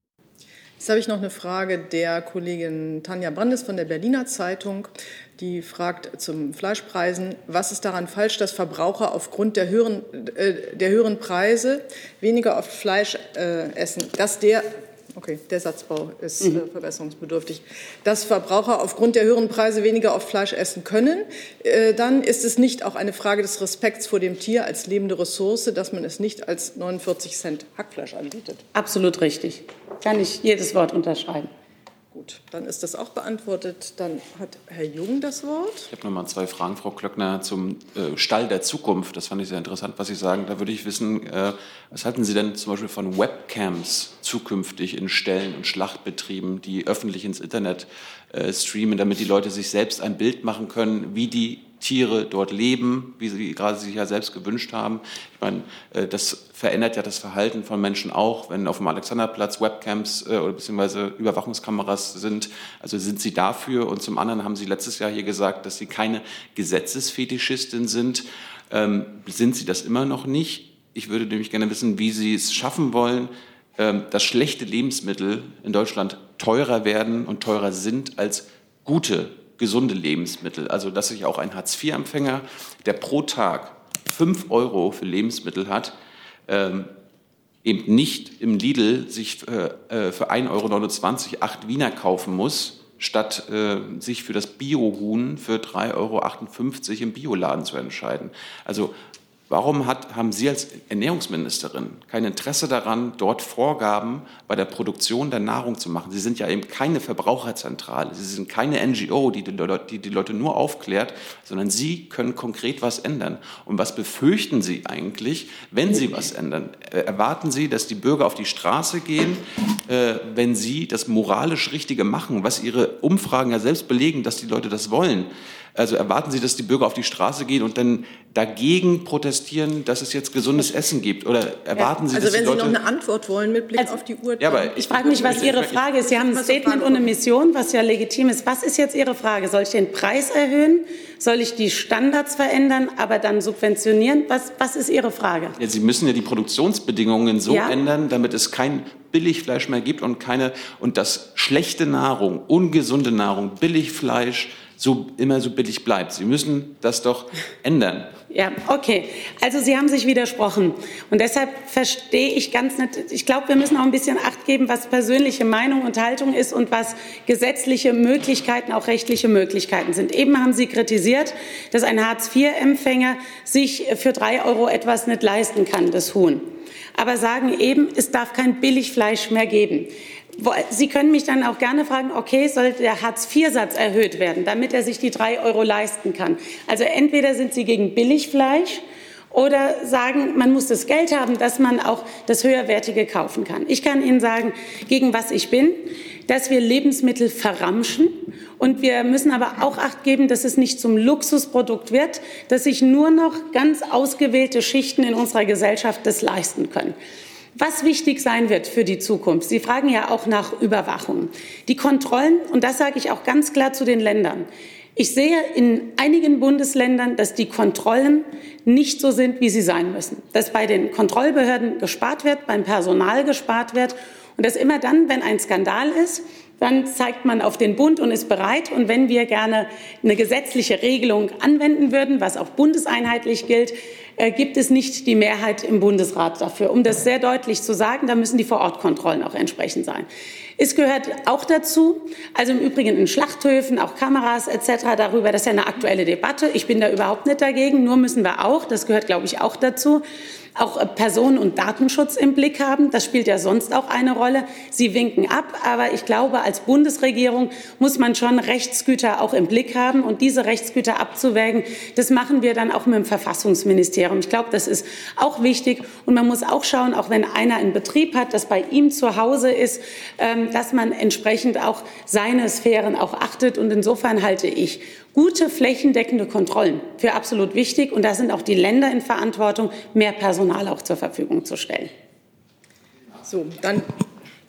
[SPEAKER 2] Jetzt habe ich noch eine Frage der Kollegin Tanja Brandes von der Berliner Zeitung. Die fragt zum Fleischpreisen, was ist daran falsch, dass Verbraucher aufgrund der höheren, äh, der höheren Preise weniger oft Fleisch äh, essen, dass der Okay, der Satzbau ist mhm. äh, verbesserungsbedürftig. Dass Verbraucher aufgrund der höheren Preise weniger oft Fleisch essen können, äh, dann ist es nicht auch eine Frage des Respekts vor dem Tier als lebende Ressource, dass man es nicht als 49 Cent Hackfleisch anbietet.
[SPEAKER 1] Absolut richtig. Kann ich jedes Wort unterschreiben.
[SPEAKER 2] Gut, dann ist das auch beantwortet. Dann hat Herr Jung das Wort.
[SPEAKER 6] Ich habe noch mal zwei Fragen, Frau Klöckner, zum äh, Stall der Zukunft. Das fand ich sehr interessant, was Sie sagen. Da würde ich wissen, äh, was halten Sie denn zum Beispiel von Webcams zukünftig in Ställen und Schlachtbetrieben, die öffentlich ins Internet äh, streamen, damit die Leute sich selbst ein Bild machen können, wie die Tiere dort leben, wie sie gerade sich ja selbst gewünscht haben. Ich meine, äh, das verändert ja das Verhalten von Menschen auch, wenn auf dem Alexanderplatz Webcams äh, oder beziehungsweise Überwachungskameras sind. Also sind Sie dafür? Und zum anderen haben Sie letztes Jahr hier gesagt, dass Sie keine Gesetzesfetischistin sind. Ähm, sind Sie das immer noch nicht? Ich würde nämlich gerne wissen, wie Sie es schaffen wollen, ähm, dass schlechte Lebensmittel in Deutschland teurer werden und teurer sind als gute gesunde Lebensmittel. Also dass sich auch ein Hartz-IV-Empfänger, der pro Tag 5 Euro für Lebensmittel hat, ähm, eben nicht im Lidl sich äh, äh für 1,29 Euro acht Wiener kaufen muss, statt äh, sich für das Biohuhn für 3,58 Euro im Bioladen zu entscheiden. Also Warum hat, haben Sie als Ernährungsministerin kein Interesse daran, dort Vorgaben bei der Produktion der Nahrung zu machen? Sie sind ja eben keine Verbraucherzentrale, Sie sind keine NGO, die die, Leute, die die Leute nur aufklärt, sondern Sie können konkret was ändern. Und was befürchten Sie eigentlich, wenn Sie was ändern? Äh, erwarten Sie, dass die Bürger auf die Straße gehen, äh, wenn Sie das moralisch Richtige machen, was Ihre Umfragen ja selbst belegen, dass die Leute das wollen? Also erwarten Sie, dass die Bürger auf die Straße gehen und dann dagegen protestieren, dass es jetzt gesundes Essen gibt? Oder erwarten Sie,
[SPEAKER 2] also
[SPEAKER 6] dass
[SPEAKER 2] wenn
[SPEAKER 6] die Leute
[SPEAKER 2] Sie noch eine Antwort wollen mit Blick also, auf die Uhr.
[SPEAKER 6] Ja, aber
[SPEAKER 1] ich frage mich, was Ihre Frage ist. Sie haben ein Statement und eine Mission, was ja legitim ist. Was ist jetzt Ihre Frage? Soll ich den Preis erhöhen? Soll ich die Standards verändern, aber dann subventionieren? Was, was ist Ihre Frage?
[SPEAKER 6] Ja, Sie müssen ja die Produktionsbedingungen so ja. ändern, damit es kein Billigfleisch mehr gibt und keine und dass schlechte Nahrung, ungesunde Nahrung, Billigfleisch so immer so billig bleibt. Sie müssen das doch ändern.
[SPEAKER 1] Ja, okay. Also Sie haben sich widersprochen. Und deshalb verstehe ich ganz nicht, ich glaube, wir müssen auch ein bisschen Acht geben, was persönliche Meinung und Haltung ist und was gesetzliche Möglichkeiten, auch rechtliche Möglichkeiten sind. Eben haben Sie kritisiert, dass ein Hartz-IV-Empfänger sich für drei Euro etwas nicht leisten kann, das Huhn. Aber sagen eben, es darf kein Billigfleisch mehr geben. Sie können mich dann auch gerne fragen, okay, soll der Hartz-IV-Satz erhöht werden, damit er sich die drei Euro leisten kann? Also entweder sind Sie gegen Billigfleisch oder sagen, man muss das Geld haben, dass man auch das Höherwertige kaufen kann. Ich kann Ihnen sagen, gegen was ich bin, dass wir Lebensmittel verramschen. Und wir müssen aber auch Acht geben, dass es nicht zum Luxusprodukt wird, dass sich nur noch ganz ausgewählte Schichten in unserer Gesellschaft das leisten können. Was wichtig sein wird für die Zukunft, Sie fragen ja auch nach Überwachung. Die Kontrollen, und das sage ich auch ganz klar zu den Ländern, ich sehe in einigen Bundesländern, dass die Kontrollen nicht so sind, wie sie sein müssen. Dass bei den Kontrollbehörden gespart wird, beim Personal gespart wird und dass immer dann, wenn ein Skandal ist, dann zeigt man auf den Bund und ist bereit. Und wenn wir gerne eine gesetzliche Regelung anwenden würden, was auch bundeseinheitlich gilt, äh, gibt es nicht die Mehrheit im Bundesrat dafür. Um das sehr deutlich zu sagen, da müssen die Vorortkontrollen auch entsprechend sein. Es gehört auch dazu, also im Übrigen in Schlachthöfen, auch Kameras etc. darüber, das ist ja eine aktuelle Debatte. Ich bin da überhaupt nicht dagegen, nur müssen wir auch, das gehört glaube ich auch dazu, auch äh, Personen- und Datenschutz im Blick haben. Das spielt ja sonst auch eine Rolle. Sie winken ab, aber ich glaube, als Bundesregierung muss man schon Rechtsgüter auch im Blick haben. Und diese Rechtsgüter abzuwägen, das machen wir dann auch mit dem Verfassungsministerium. Ich glaube, das ist auch wichtig. Und man muss auch schauen, auch wenn einer einen Betrieb hat, das bei ihm zu Hause ist, ähm, dass man entsprechend auch seine Sphären auch achtet. Und insofern halte ich gute flächendeckende Kontrollen für absolut wichtig. Und da sind auch die Länder in Verantwortung, mehr Personal auch zur Verfügung zu stellen.
[SPEAKER 2] So, dann,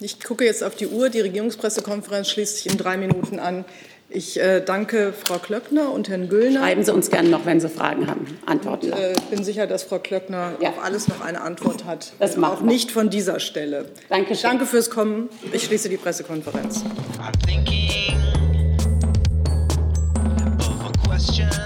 [SPEAKER 2] ich gucke jetzt auf die Uhr. Die Regierungspressekonferenz schließt sich in drei Minuten an. Ich äh, danke Frau Klöckner und Herrn Güllner.
[SPEAKER 1] Schreiben Sie uns gerne noch, wenn Sie Fragen haben. Antworten.
[SPEAKER 2] Ich äh, bin sicher, dass Frau Klöckner ja. auf alles noch eine Antwort hat.
[SPEAKER 1] Das macht
[SPEAKER 2] auch nicht von dieser Stelle.
[SPEAKER 1] Dankeschön.
[SPEAKER 2] Danke fürs Kommen. Ich schließe die Pressekonferenz. I'm thinking question.